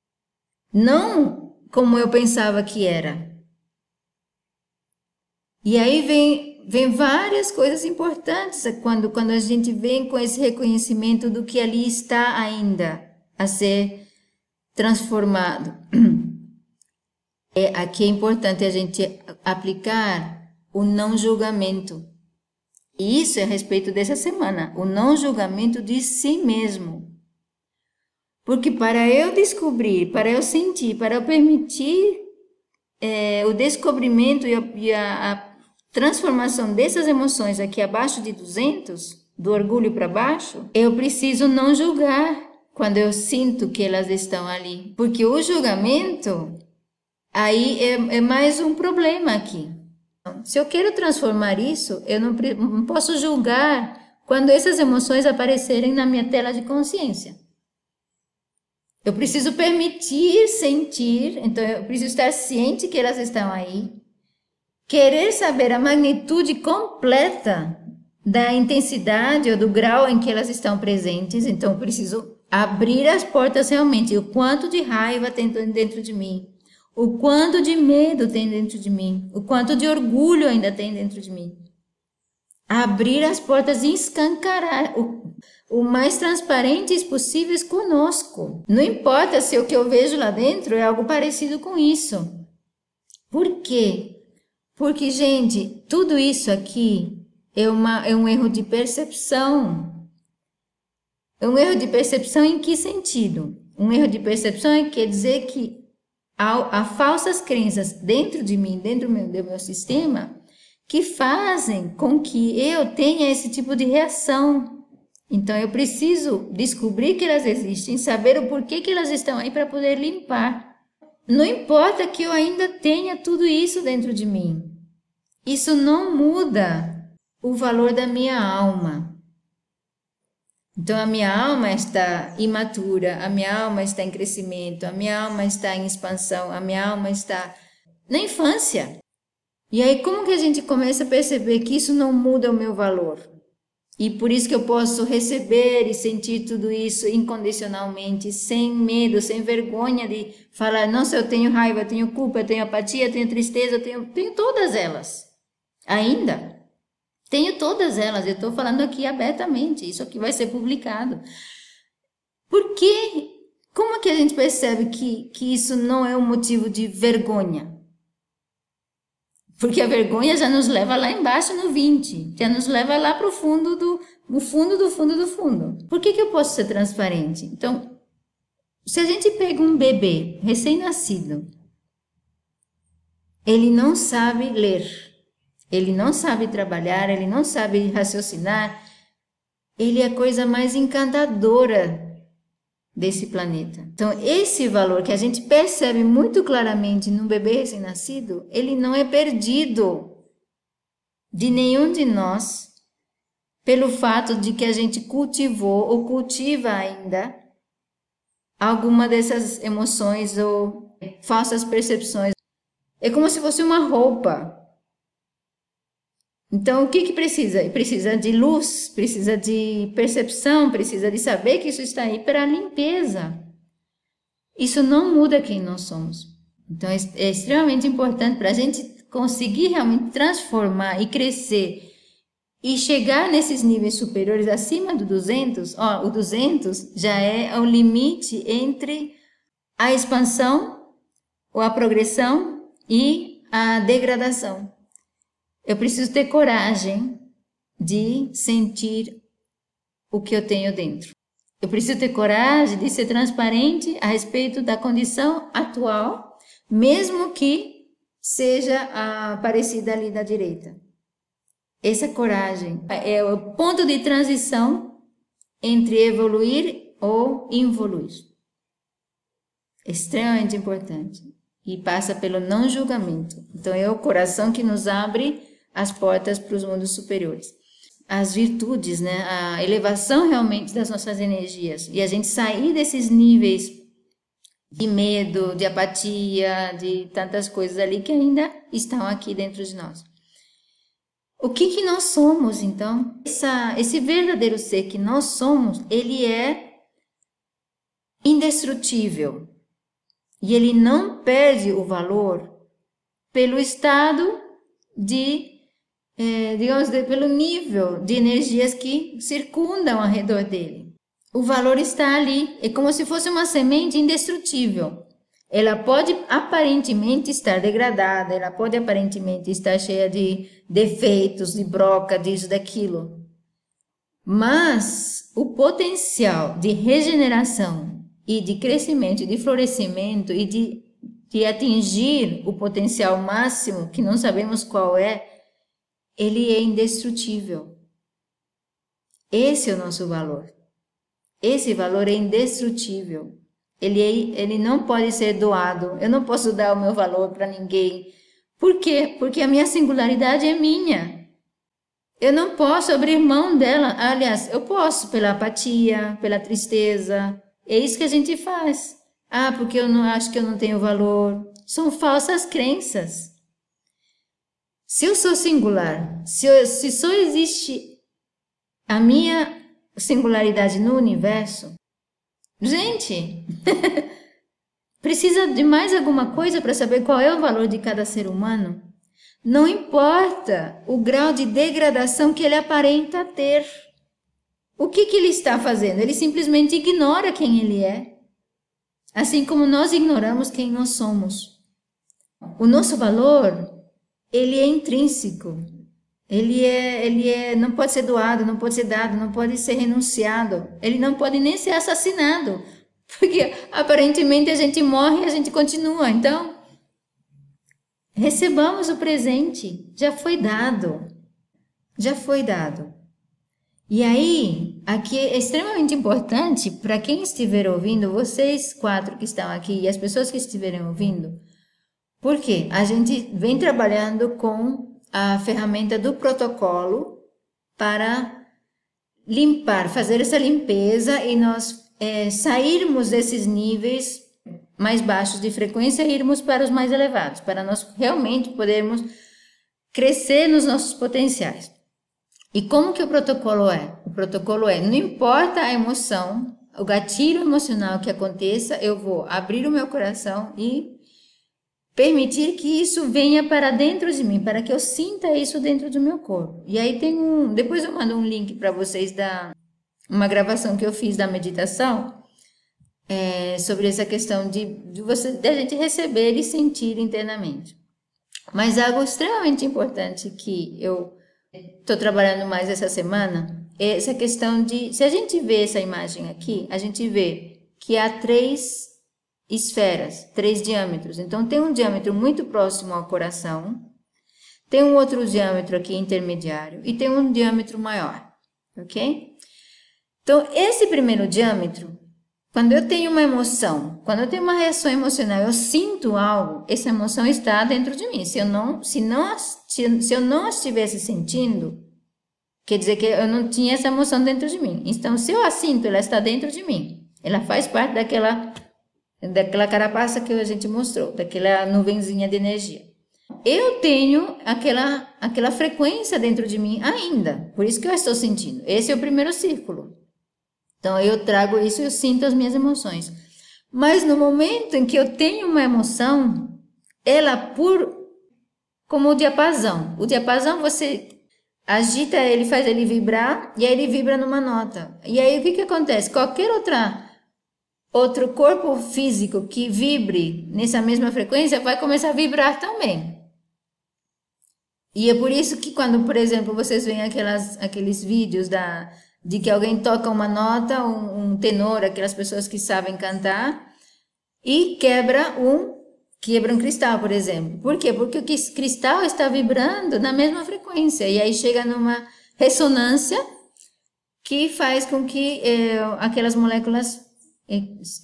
Não como eu pensava que era. E aí vem, vem várias coisas importantes quando, quando a gente vem com esse reconhecimento do que ali está ainda a ser transformado. É, aqui é importante a gente aplicar o não julgamento. E isso é a respeito dessa semana, o não julgamento de si mesmo. Porque para eu descobrir, para eu sentir, para eu permitir é, o descobrimento e, a, e a, a transformação dessas emoções aqui abaixo de 200, do orgulho para baixo, eu preciso não julgar quando eu sinto que elas estão ali. Porque o julgamento, aí é, é mais um problema aqui. Se eu quero transformar isso, eu não, não posso julgar quando essas emoções aparecerem na minha tela de consciência. Eu preciso permitir sentir, então eu preciso estar ciente que elas estão aí, querer saber a magnitude completa da intensidade ou do grau em que elas estão presentes, então preciso abrir as portas realmente, o quanto de raiva tem dentro de mim, o quanto de medo tem dentro de mim, o quanto de orgulho ainda tem dentro de mim. Abrir as portas e escancarar o, o mais transparentes possíveis conosco. Não importa se o que eu vejo lá dentro é algo parecido com isso. Por quê? Porque, gente, tudo isso aqui é, uma, é um erro de percepção. É um erro de percepção em que sentido? Um erro de percepção é quer dizer que há, há falsas crenças dentro de mim, dentro do meu, do meu sistema, que fazem com que eu tenha esse tipo de reação. Então eu preciso descobrir que elas existem, saber o porquê que elas estão aí para poder limpar. Não importa que eu ainda tenha tudo isso dentro de mim. Isso não muda o valor da minha alma. Então a minha alma está imatura, a minha alma está em crescimento, a minha alma está em expansão, a minha alma está na infância. E aí como que a gente começa a perceber que isso não muda o meu valor? E por isso que eu posso receber e sentir tudo isso incondicionalmente, sem medo, sem vergonha de falar, nossa, eu tenho raiva, eu tenho culpa, eu tenho apatia, eu tenho tristeza, eu tenho, tenho todas elas. Ainda. Tenho todas elas, eu estou falando aqui abertamente, isso aqui vai ser publicado. Por que? Como que a gente percebe que, que isso não é um motivo de vergonha? Porque a vergonha já nos leva lá embaixo no 20, já nos leva lá para o fundo do, no fundo do fundo do fundo. Por que, que eu posso ser transparente? Então, se a gente pega um bebê recém-nascido, ele não sabe ler. Ele não sabe trabalhar, ele não sabe raciocinar. Ele é a coisa mais encantadora desse planeta. Então, esse valor que a gente percebe muito claramente no bebê recém-nascido, ele não é perdido de nenhum de nós pelo fato de que a gente cultivou ou cultiva ainda alguma dessas emoções ou falsas percepções. É como se fosse uma roupa então, o que, que precisa? Precisa de luz, precisa de percepção, precisa de saber que isso está aí para a limpeza. Isso não muda quem nós somos. Então, é, é extremamente importante para a gente conseguir realmente transformar e crescer e chegar nesses níveis superiores acima do 200. Ó, o 200 já é o limite entre a expansão, ou a progressão e a degradação. Eu preciso ter coragem de sentir o que eu tenho dentro. Eu preciso ter coragem de ser transparente a respeito da condição atual, mesmo que seja a parecida ali da direita. Essa coragem é o ponto de transição entre evoluir ou involuir. Extremamente importante. E passa pelo não julgamento. Então é o coração que nos abre as portas para os mundos superiores. As virtudes, né? A elevação realmente das nossas energias. E a gente sair desses níveis de medo, de apatia, de tantas coisas ali que ainda estão aqui dentro de nós. O que que nós somos, então? Essa, esse verdadeiro ser que nós somos, ele é indestrutível. E ele não perde o valor pelo estado de é, digamos, de, pelo nível de energias que circundam ao redor dele. O valor está ali, é como se fosse uma semente indestrutível. Ela pode aparentemente estar degradada, ela pode aparentemente estar cheia de defeitos, de broca, disso, daquilo. Mas o potencial de regeneração e de crescimento, de florescimento e de, de atingir o potencial máximo, que não sabemos qual é, ele é indestrutível. Esse é o nosso valor. Esse valor é indestrutível. Ele, é, ele não pode ser doado. Eu não posso dar o meu valor para ninguém. Por quê? Porque a minha singularidade é minha. Eu não posso abrir mão dela. Aliás, eu posso pela apatia, pela tristeza. É isso que a gente faz. Ah, porque eu não acho que eu não tenho valor. São falsas crenças. Se eu sou singular, se, eu, se só existe a minha singularidade no universo, gente, precisa de mais alguma coisa para saber qual é o valor de cada ser humano? Não importa o grau de degradação que ele aparenta ter. O que, que ele está fazendo? Ele simplesmente ignora quem ele é. Assim como nós ignoramos quem nós somos. O nosso valor ele é intrínseco. Ele é, ele é, não pode ser doado, não pode ser dado, não pode ser renunciado. Ele não pode nem ser assassinado, porque aparentemente a gente morre e a gente continua. Então, recebamos o presente, já foi dado. Já foi dado. E aí, aqui é extremamente importante para quem estiver ouvindo, vocês quatro que estão aqui e as pessoas que estiverem ouvindo, porque a gente vem trabalhando com a ferramenta do protocolo para limpar, fazer essa limpeza e nós é, sairmos desses níveis mais baixos de frequência e irmos para os mais elevados, para nós realmente podermos crescer nos nossos potenciais. E como que o protocolo é? O protocolo é, não importa a emoção, o gatilho emocional que aconteça, eu vou abrir o meu coração e permitir que isso venha para dentro de mim, para que eu sinta isso dentro do meu corpo. E aí tem um, depois eu mando um link para vocês da uma gravação que eu fiz da meditação é, sobre essa questão de, de você, de a gente receber e sentir internamente. Mas algo extremamente importante que eu estou trabalhando mais essa semana é essa questão de, se a gente vê essa imagem aqui, a gente vê que há três esferas, três diâmetros. Então, tem um diâmetro muito próximo ao coração, tem um outro diâmetro aqui intermediário e tem um diâmetro maior, ok? Então, esse primeiro diâmetro, quando eu tenho uma emoção, quando eu tenho uma reação emocional, eu sinto algo, essa emoção está dentro de mim. Se eu não, se não, se eu não estivesse sentindo, quer dizer que eu não tinha essa emoção dentro de mim. Então, se eu a sinto, ela está dentro de mim. Ela faz parte daquela daquela carapaça que a gente mostrou, daquela nuvenzinha de energia. Eu tenho aquela, aquela frequência dentro de mim ainda, por isso que eu estou sentindo. Esse é o primeiro círculo. Então eu trago isso eu sinto as minhas emoções. Mas no momento em que eu tenho uma emoção, ela por como o diapasão. O diapasão você agita ele, faz ele vibrar e aí ele vibra numa nota. E aí o que que acontece? Qualquer outra outro corpo físico que vibre nessa mesma frequência vai começar a vibrar também. E é por isso que quando, por exemplo, vocês veem aquelas, aqueles vídeos da, de que alguém toca uma nota, um, um tenor, aquelas pessoas que sabem cantar, e quebra um quebra um cristal, por exemplo. Por quê? Porque o cristal está vibrando na mesma frequência e aí chega numa ressonância que faz com que eh, aquelas moléculas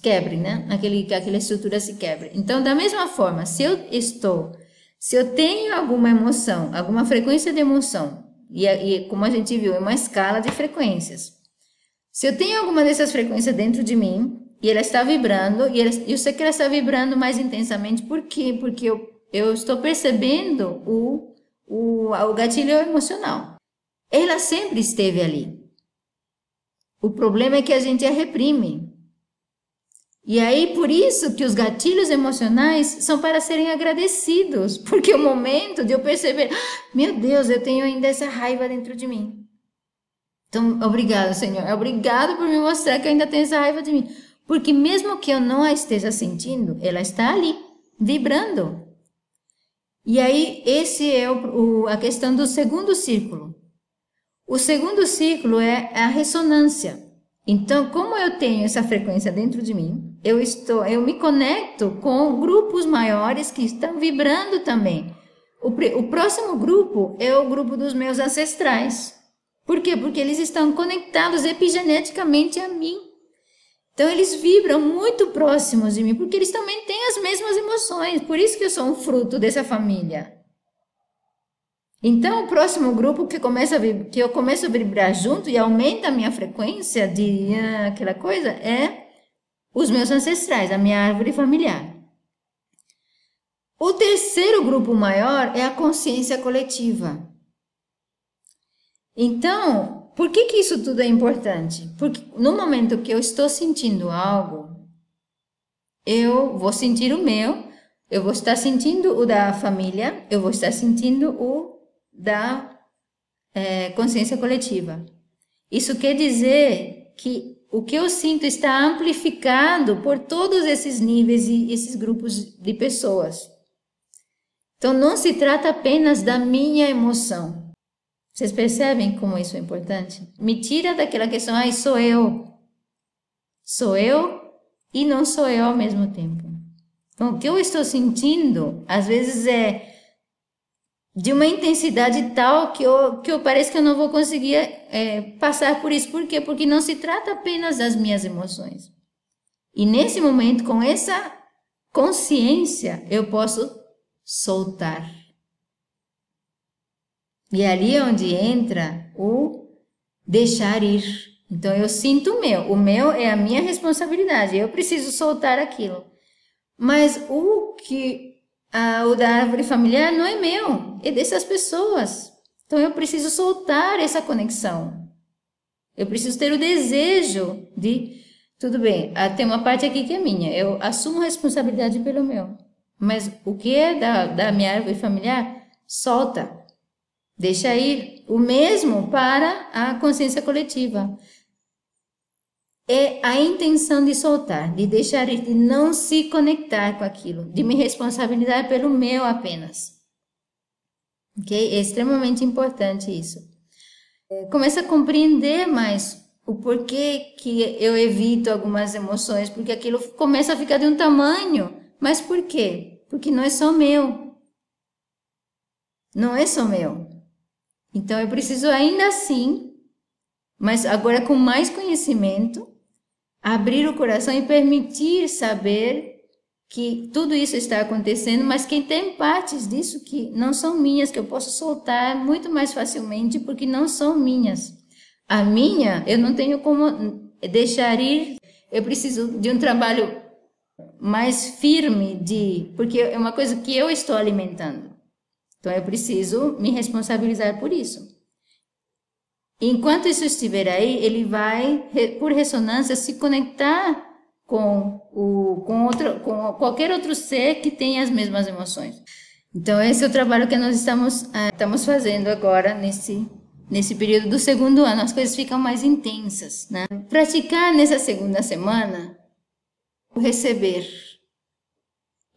quebre, né? Aquele, aquela estrutura se quebre. Então, da mesma forma, se eu estou, se eu tenho alguma emoção, alguma frequência de emoção, e, e como a gente viu, é uma escala de frequências. Se eu tenho alguma dessas frequências dentro de mim, e ela está vibrando, e ela, eu sei que ela está vibrando mais intensamente, por quê? Porque eu, eu estou percebendo o, o, o gatilho emocional. Ela sempre esteve ali. O problema é que a gente a reprime. E aí, por isso que os gatilhos emocionais são para serem agradecidos, porque o momento de eu perceber, ah, meu Deus, eu tenho ainda essa raiva dentro de mim. Então, obrigado, Senhor. Obrigado por me mostrar que ainda tenho essa raiva de mim. Porque mesmo que eu não a esteja sentindo, ela está ali, vibrando. E aí, esse é o, o, a questão do segundo círculo. O segundo círculo é a ressonância. Então, como eu tenho essa frequência dentro de mim, eu estou, eu me conecto com grupos maiores que estão vibrando também. O, o próximo grupo é o grupo dos meus ancestrais. Por quê? Porque eles estão conectados epigeneticamente a mim. Então eles vibram muito próximos de mim, porque eles também têm as mesmas emoções. Por isso que eu sou um fruto dessa família. Então o próximo grupo que começa que eu começo a vibrar junto e aumenta a minha frequência de uh, aquela coisa é os meus ancestrais, a minha árvore familiar. O terceiro grupo maior é a consciência coletiva. Então, por que, que isso tudo é importante? Porque no momento que eu estou sentindo algo, eu vou sentir o meu, eu vou estar sentindo o da família, eu vou estar sentindo o da é, consciência coletiva. Isso quer dizer que o que eu sinto está amplificado por todos esses níveis e esses grupos de pessoas. Então não se trata apenas da minha emoção. Vocês percebem como isso é importante? Me tira daquela questão, ai, sou eu. Sou eu e não sou eu ao mesmo tempo. Então, o que eu estou sentindo, às vezes é de uma intensidade tal que eu, que eu parece que eu não vou conseguir é, passar por isso. Por quê? Porque não se trata apenas das minhas emoções. E nesse momento, com essa consciência, eu posso soltar. E é ali é onde entra o deixar ir. Então eu sinto o meu, o meu é a minha responsabilidade, eu preciso soltar aquilo. Mas o que a, o da árvore familiar não é meu, é dessas pessoas. Então eu preciso soltar essa conexão. Eu preciso ter o desejo de, tudo bem, ah, tem uma parte aqui que é minha, eu assumo responsabilidade pelo meu. Mas o que é da, da minha árvore familiar, solta. Deixa ir o mesmo para a consciência coletiva. É a intenção de soltar, de deixar de não se conectar com aquilo, de me responsabilizar pelo meu apenas. Ok? É extremamente importante isso. É, começa a compreender mais o porquê que eu evito algumas emoções, porque aquilo começa a ficar de um tamanho. Mas por quê? Porque não é só meu. Não é só meu. Então eu preciso ainda assim, mas agora com mais conhecimento, abrir o coração e permitir saber que tudo isso está acontecendo, mas que tem partes disso que não são minhas, que eu posso soltar muito mais facilmente porque não são minhas. A minha, eu não tenho como deixar ir, eu preciso de um trabalho mais firme de, porque é uma coisa que eu estou alimentando. Então eu preciso me responsabilizar por isso. Enquanto isso estiver aí, ele vai, por ressonância, se conectar com, o, com, outro, com qualquer outro ser que tenha as mesmas emoções. Então, esse é o trabalho que nós estamos, ah, estamos fazendo agora, nesse, nesse período do segundo ano. As coisas ficam mais intensas. Né? Praticar nessa segunda semana o receber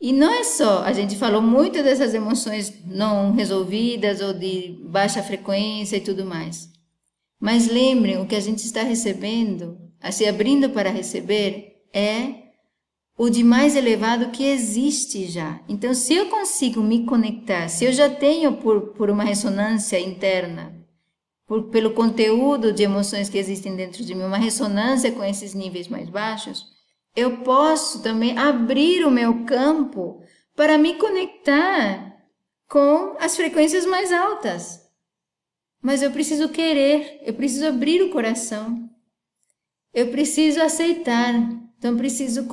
e não é só, a gente falou muito dessas emoções não resolvidas ou de baixa frequência e tudo mais. Mas lembrem, o que a gente está recebendo, se abrindo para receber, é o de mais elevado que existe já. Então, se eu consigo me conectar, se eu já tenho por, por uma ressonância interna, por, pelo conteúdo de emoções que existem dentro de mim, uma ressonância com esses níveis mais baixos, eu posso também abrir o meu campo para me conectar com as frequências mais altas. Mas eu preciso querer, eu preciso abrir o coração, eu preciso aceitar. Então, preciso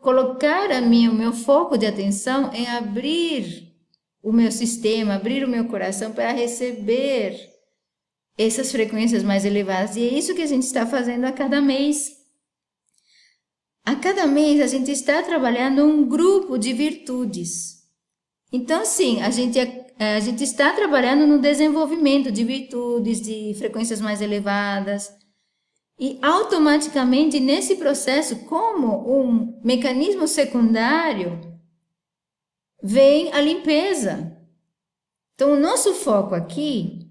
colocar a mim, o meu foco de atenção em abrir o meu sistema, abrir o meu coração para receber essas frequências mais elevadas. E é isso que a gente está fazendo a cada mês. A cada mês a gente está trabalhando um grupo de virtudes. Então, sim, a gente, é, a gente está trabalhando no desenvolvimento de virtudes, de frequências mais elevadas. E automaticamente, nesse processo, como um mecanismo secundário, vem a limpeza. Então, o nosso foco aqui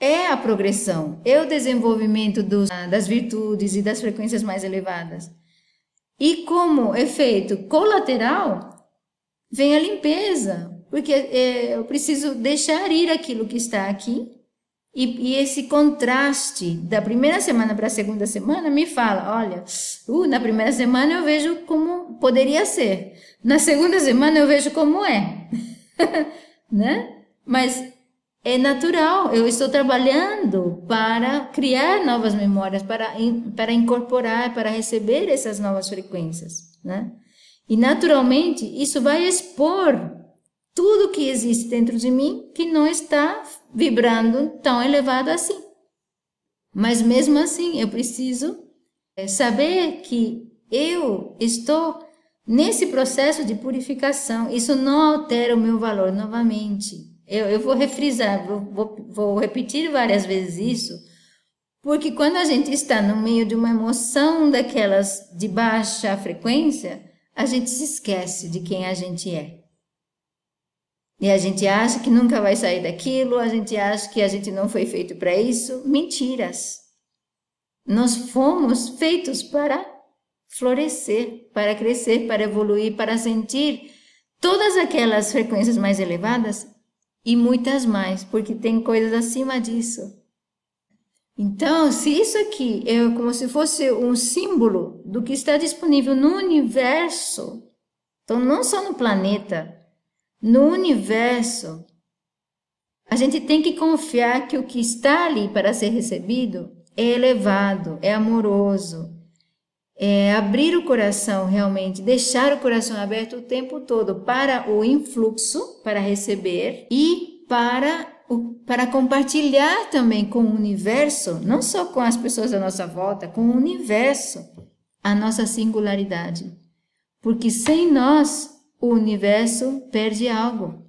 é a progressão, é o desenvolvimento dos, das virtudes e das frequências mais elevadas. E como efeito colateral, vem a limpeza, porque é, eu preciso deixar ir aquilo que está aqui. E, e esse contraste da primeira semana para a segunda semana me fala: olha, uh, na primeira semana eu vejo como poderia ser, na segunda semana eu vejo como é, né? Mas é natural, eu estou trabalhando para criar novas memórias, para, para incorporar, para receber essas novas frequências, né? E naturalmente isso vai expor tudo que existe dentro de mim que não está vibrando tão elevado assim. Mas mesmo assim, eu preciso é, saber que eu estou nesse processo de purificação. Isso não altera o meu valor novamente. Eu, eu vou refrisar, vou, vou, vou repetir várias vezes isso, porque quando a gente está no meio de uma emoção daquelas de baixa frequência, a gente se esquece de quem a gente é. E a gente acha que nunca vai sair daquilo, a gente acha que a gente não foi feito para isso. Mentiras. Nós fomos feitos para florescer, para crescer, para evoluir, para sentir todas aquelas frequências mais elevadas e muitas mais, porque tem coisas acima disso. Então, se isso aqui é como se fosse um símbolo do que está disponível no universo, então não só no planeta, no universo, a gente tem que confiar que o que está ali para ser recebido é elevado, é amoroso, é abrir o coração realmente, deixar o coração aberto o tempo todo para o influxo, para receber e para para compartilhar também com o universo, não só com as pessoas à nossa volta, com o universo, a nossa singularidade. Porque sem nós o universo perde algo.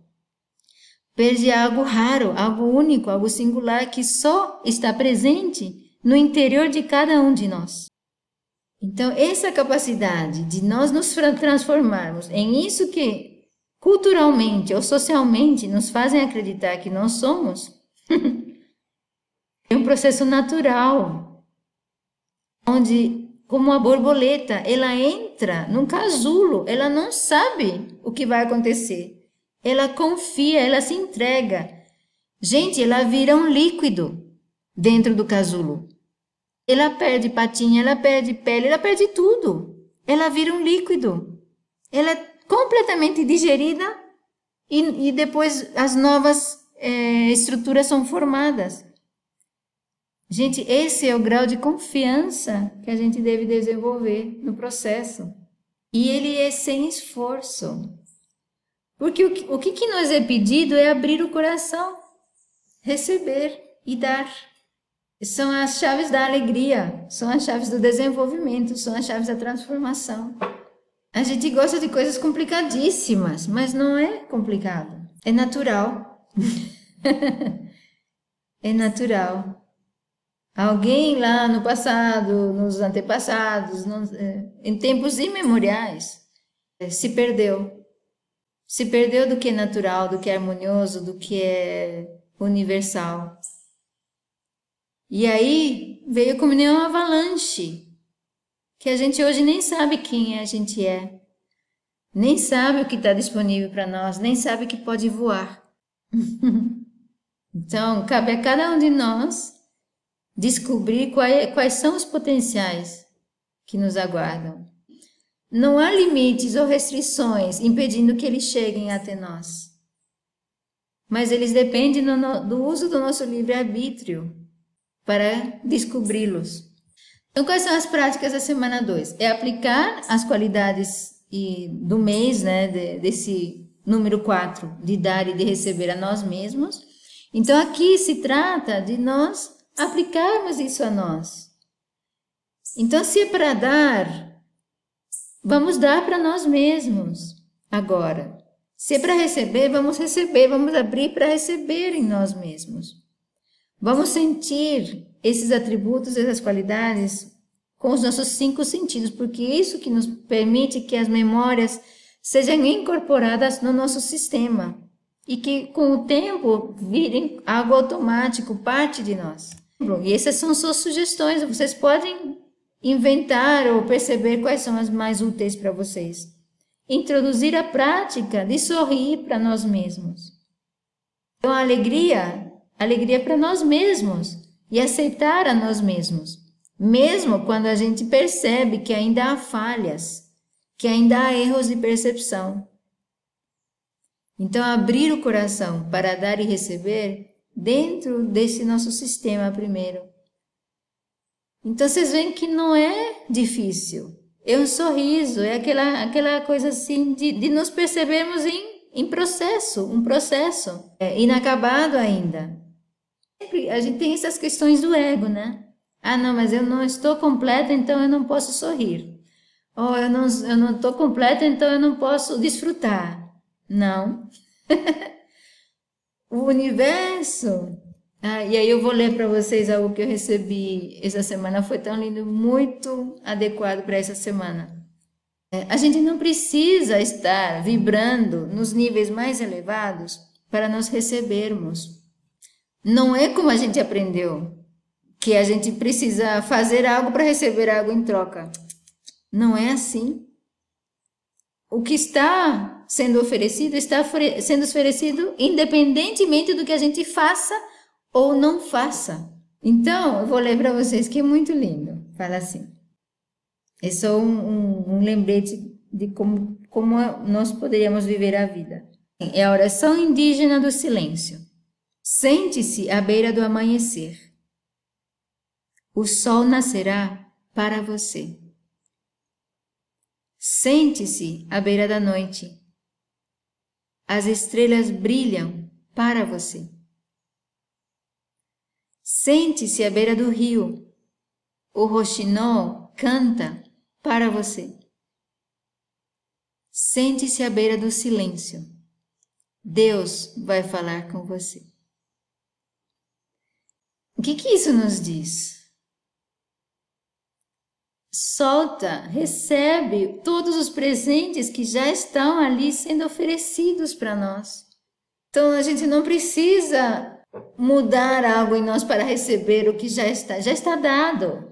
Perde algo raro, algo único, algo singular que só está presente no interior de cada um de nós. Então, essa capacidade de nós nos transformarmos em isso que culturalmente ou socialmente nos fazem acreditar que nós somos, é um processo natural, onde como a borboleta, ela entra num casulo, ela não sabe o que vai acontecer. Ela confia, ela se entrega. Gente, ela vira um líquido dentro do casulo. Ela perde patinha, ela perde pele, ela perde tudo. Ela vira um líquido. Ela é completamente digerida e, e depois as novas é, estruturas são formadas. Gente, esse é o grau de confiança que a gente deve desenvolver no processo. E ele é sem esforço. Porque o que, o que nos é pedido é abrir o coração, receber e dar. São as chaves da alegria, são as chaves do desenvolvimento, são as chaves da transformação. A gente gosta de coisas complicadíssimas, mas não é complicado. É natural. é natural. Alguém lá no passado, nos antepassados, nos, é, em tempos imemoriais, é, se perdeu. Se perdeu do que é natural, do que é harmonioso, do que é universal. E aí veio como nenhum avalanche, que a gente hoje nem sabe quem a gente é, nem sabe o que está disponível para nós, nem sabe que pode voar. então, cabe a cada um de nós descobrir quais, são os potenciais que nos aguardam. Não há limites ou restrições impedindo que eles cheguem até nós. Mas eles dependem do, uso do nosso livre-arbítrio para descobri-los. Então, quais são as práticas da semana 2? É aplicar as qualidades do mês, né, de, desse número 4, de dar e de receber a nós mesmos. Então, aqui se trata de nós aplicarmos isso a nós. Então, se é para dar, vamos dar para nós mesmos agora. Se é para receber, vamos receber, vamos abrir para receber em nós mesmos. Vamos sentir esses atributos, essas qualidades com os nossos cinco sentidos, porque é isso que nos permite que as memórias sejam incorporadas no nosso sistema e que com o tempo virem algo automático, parte de nós. E essas são suas sugestões, vocês podem inventar ou perceber quais são as mais úteis para vocês. Introduzir a prática de sorrir para nós mesmos. Então, a alegria, alegria para nós mesmos e aceitar a nós mesmos, mesmo quando a gente percebe que ainda há falhas, que ainda há erros de percepção. Então, abrir o coração para dar e receber dentro desse nosso sistema primeiro. Então, vocês veem que não é difícil. É um sorriso, é aquela, aquela coisa assim de, de nos percebermos em, em processo, um processo é, inacabado ainda. A gente tem essas questões do ego, né? Ah, não, mas eu não estou completa, então eu não posso sorrir. Ou eu não estou completa, então eu não posso desfrutar. Não. o universo. Ah, e aí eu vou ler para vocês algo que eu recebi essa semana. Foi tão lindo, muito adequado para essa semana. É, a gente não precisa estar vibrando nos níveis mais elevados para nos recebermos. Não é como a gente aprendeu, que a gente precisa fazer algo para receber algo em troca. Não é assim. O que está sendo oferecido está sendo oferecido independentemente do que a gente faça ou não faça. Então, eu vou ler para vocês que é muito lindo. Fala assim. É só um, um, um lembrete de como, como nós poderíamos viver a vida. É a oração indígena do silêncio. Sente-se à beira do amanhecer. O sol nascerá para você. Sente-se à beira da noite. As estrelas brilham para você. Sente-se à beira do rio. O roxinol canta para você. Sente-se à beira do silêncio. Deus vai falar com você. O que, que isso nos diz? Solta, recebe todos os presentes que já estão ali sendo oferecidos para nós. Então a gente não precisa mudar algo em nós para receber o que já está, já está dado.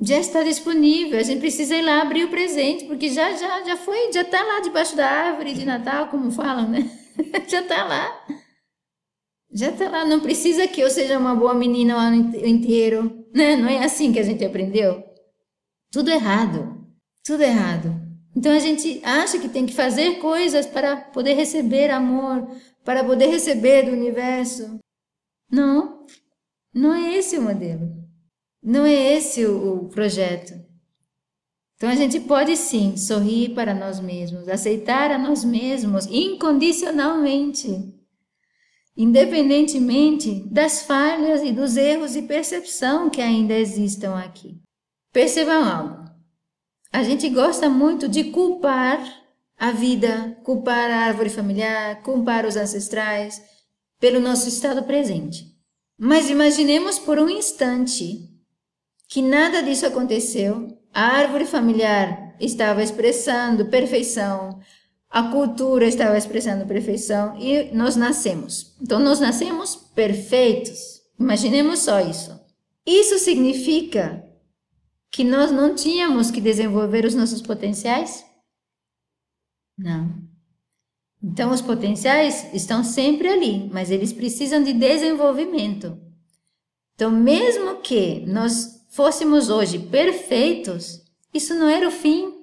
Já está disponível, a gente precisa ir lá abrir o presente, porque já já já foi, já está lá debaixo da árvore de Natal, como falam, né? já está lá. Já está lá, não precisa que eu seja uma boa menina o ano inteiro, né? Não é assim que a gente aprendeu. Tudo errado. Tudo errado. Então a gente acha que tem que fazer coisas para poder receber amor, para poder receber do universo. Não, não é esse o modelo. Não é esse o, projeto. Então a gente pode sim sorrir para nós mesmos, aceitar a nós mesmos incondicionalmente, independentemente das falhas e dos erros de percepção que ainda existam aqui. Percebam algo. A gente gosta muito de culpar a vida, culpar a árvore familiar, culpar os ancestrais pelo nosso estado presente. Mas imaginemos por um instante que nada disso aconteceu. A árvore familiar estava expressando perfeição, a cultura estava expressando perfeição e nós nascemos. Então, nós nascemos perfeitos. Imaginemos só isso. Isso significa que nós não tínhamos que desenvolver os nossos potenciais? Não. Então, os potenciais estão sempre ali, mas eles precisam de desenvolvimento. Então, mesmo que nós fôssemos hoje perfeitos, isso não era o fim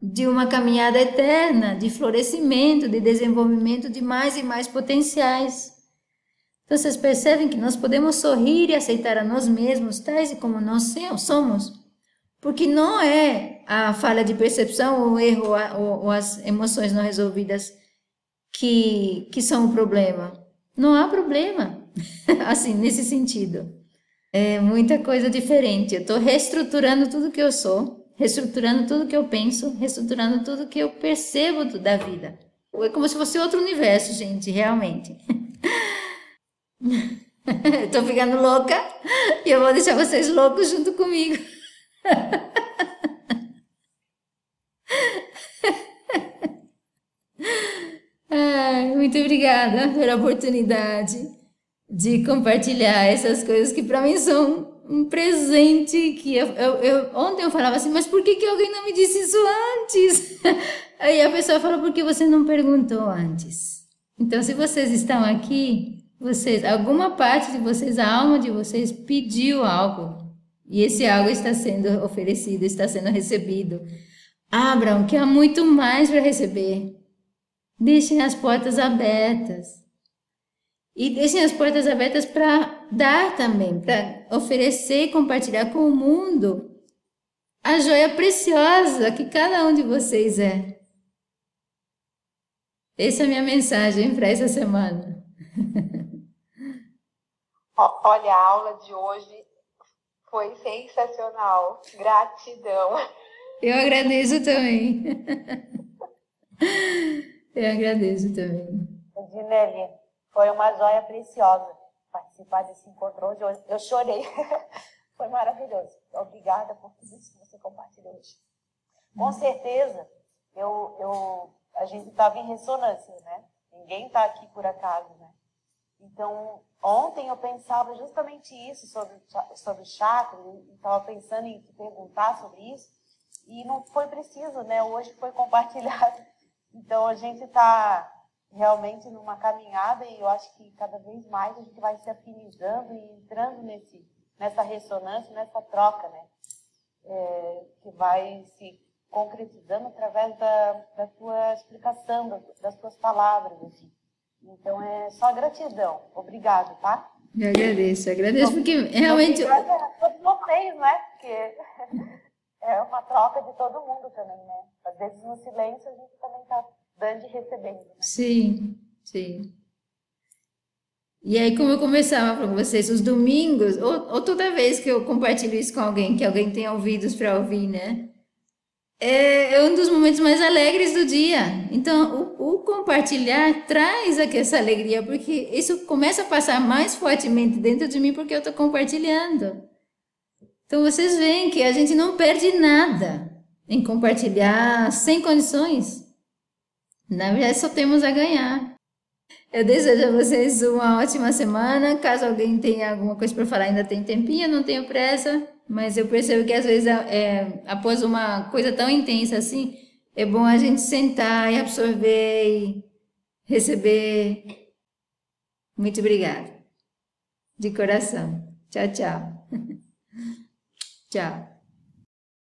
de uma caminhada eterna de florescimento, de desenvolvimento de mais e mais potenciais. Então, vocês percebem que nós podemos sorrir e aceitar a nós mesmos, tais e como nós somos, porque não é a falha de percepção, o erro ou, ou as emoções não resolvidas que, que são o problema. Não há problema, assim, nesse sentido. É muita coisa diferente. Eu estou reestruturando tudo que eu sou, reestruturando tudo que eu penso, reestruturando tudo que eu percebo da vida. É como se fosse outro universo, gente, realmente. Estou ficando louca e eu vou deixar vocês loucos junto comigo. Muito obrigada pela oportunidade de compartilhar essas coisas que para mim são um presente que eu, eu, eu, ontem eu falava assim, mas por que, que alguém não me disse isso antes? Aí a pessoa falou, porque você não perguntou antes. Então, se vocês estão aqui, vocês, alguma parte de vocês, a alma de vocês pediu algo. E esse algo está sendo oferecido, está sendo recebido. Abram, que há muito mais para receber. Deixem as portas abertas. E deixem as portas abertas para dar também, para oferecer e compartilhar com o mundo a joia preciosa que cada um de vocês é. Essa é a minha mensagem para essa semana. Olha, a aula de hoje foi sensacional. Gratidão. Eu agradeço também. Eu agradeço também. Dinelli, foi uma joia preciosa participar desse encontro hoje. Eu chorei. Foi maravilhoso. Obrigada por tudo isso que você compartilhou hoje. Com certeza, eu, eu, a gente estava em ressonância, né? Ninguém está aqui por acaso, né? Então, ontem eu pensava justamente isso sobre, sobre chakra, estava pensando em perguntar sobre isso, e não foi preciso, né? Hoje foi compartilhado. Então, a gente está realmente numa caminhada e eu acho que cada vez mais a gente vai se afinizando e entrando nesse, nessa ressonância, nessa troca, né? É, que vai se concretizando através da, da tua explicação, das, das tuas palavras, assim. Então é só gratidão. Obrigado, tá? Eu agradeço, agradeço porque realmente. Obrigada a todos vocês, né? Porque é uma troca de todo mundo também, né? Às vezes no silêncio a gente também está dando e recebendo. Né? Sim, sim. E aí, como eu conversava para vocês, os domingos, ou, ou, toda vez que eu compartilho isso com alguém, que alguém tem ouvidos para ouvir, né? É, é, um dos momentos mais alegres do dia. Então, o, compartilhar traz aqui essa alegria, porque isso começa a passar mais fortemente dentro de mim porque eu estou compartilhando. Então, vocês veem que a gente não perde nada em compartilhar sem condições. Na verdade, só temos a ganhar. Eu desejo a vocês uma ótima semana. Caso alguém tenha alguma coisa para falar, ainda tem tempinho, não tenho pressa. Mas eu percebo que às vezes, é, após uma coisa tão intensa assim, é bom a gente sentar e absorver e receber. Muito obrigada. De coração. Tchau, tchau. tchau.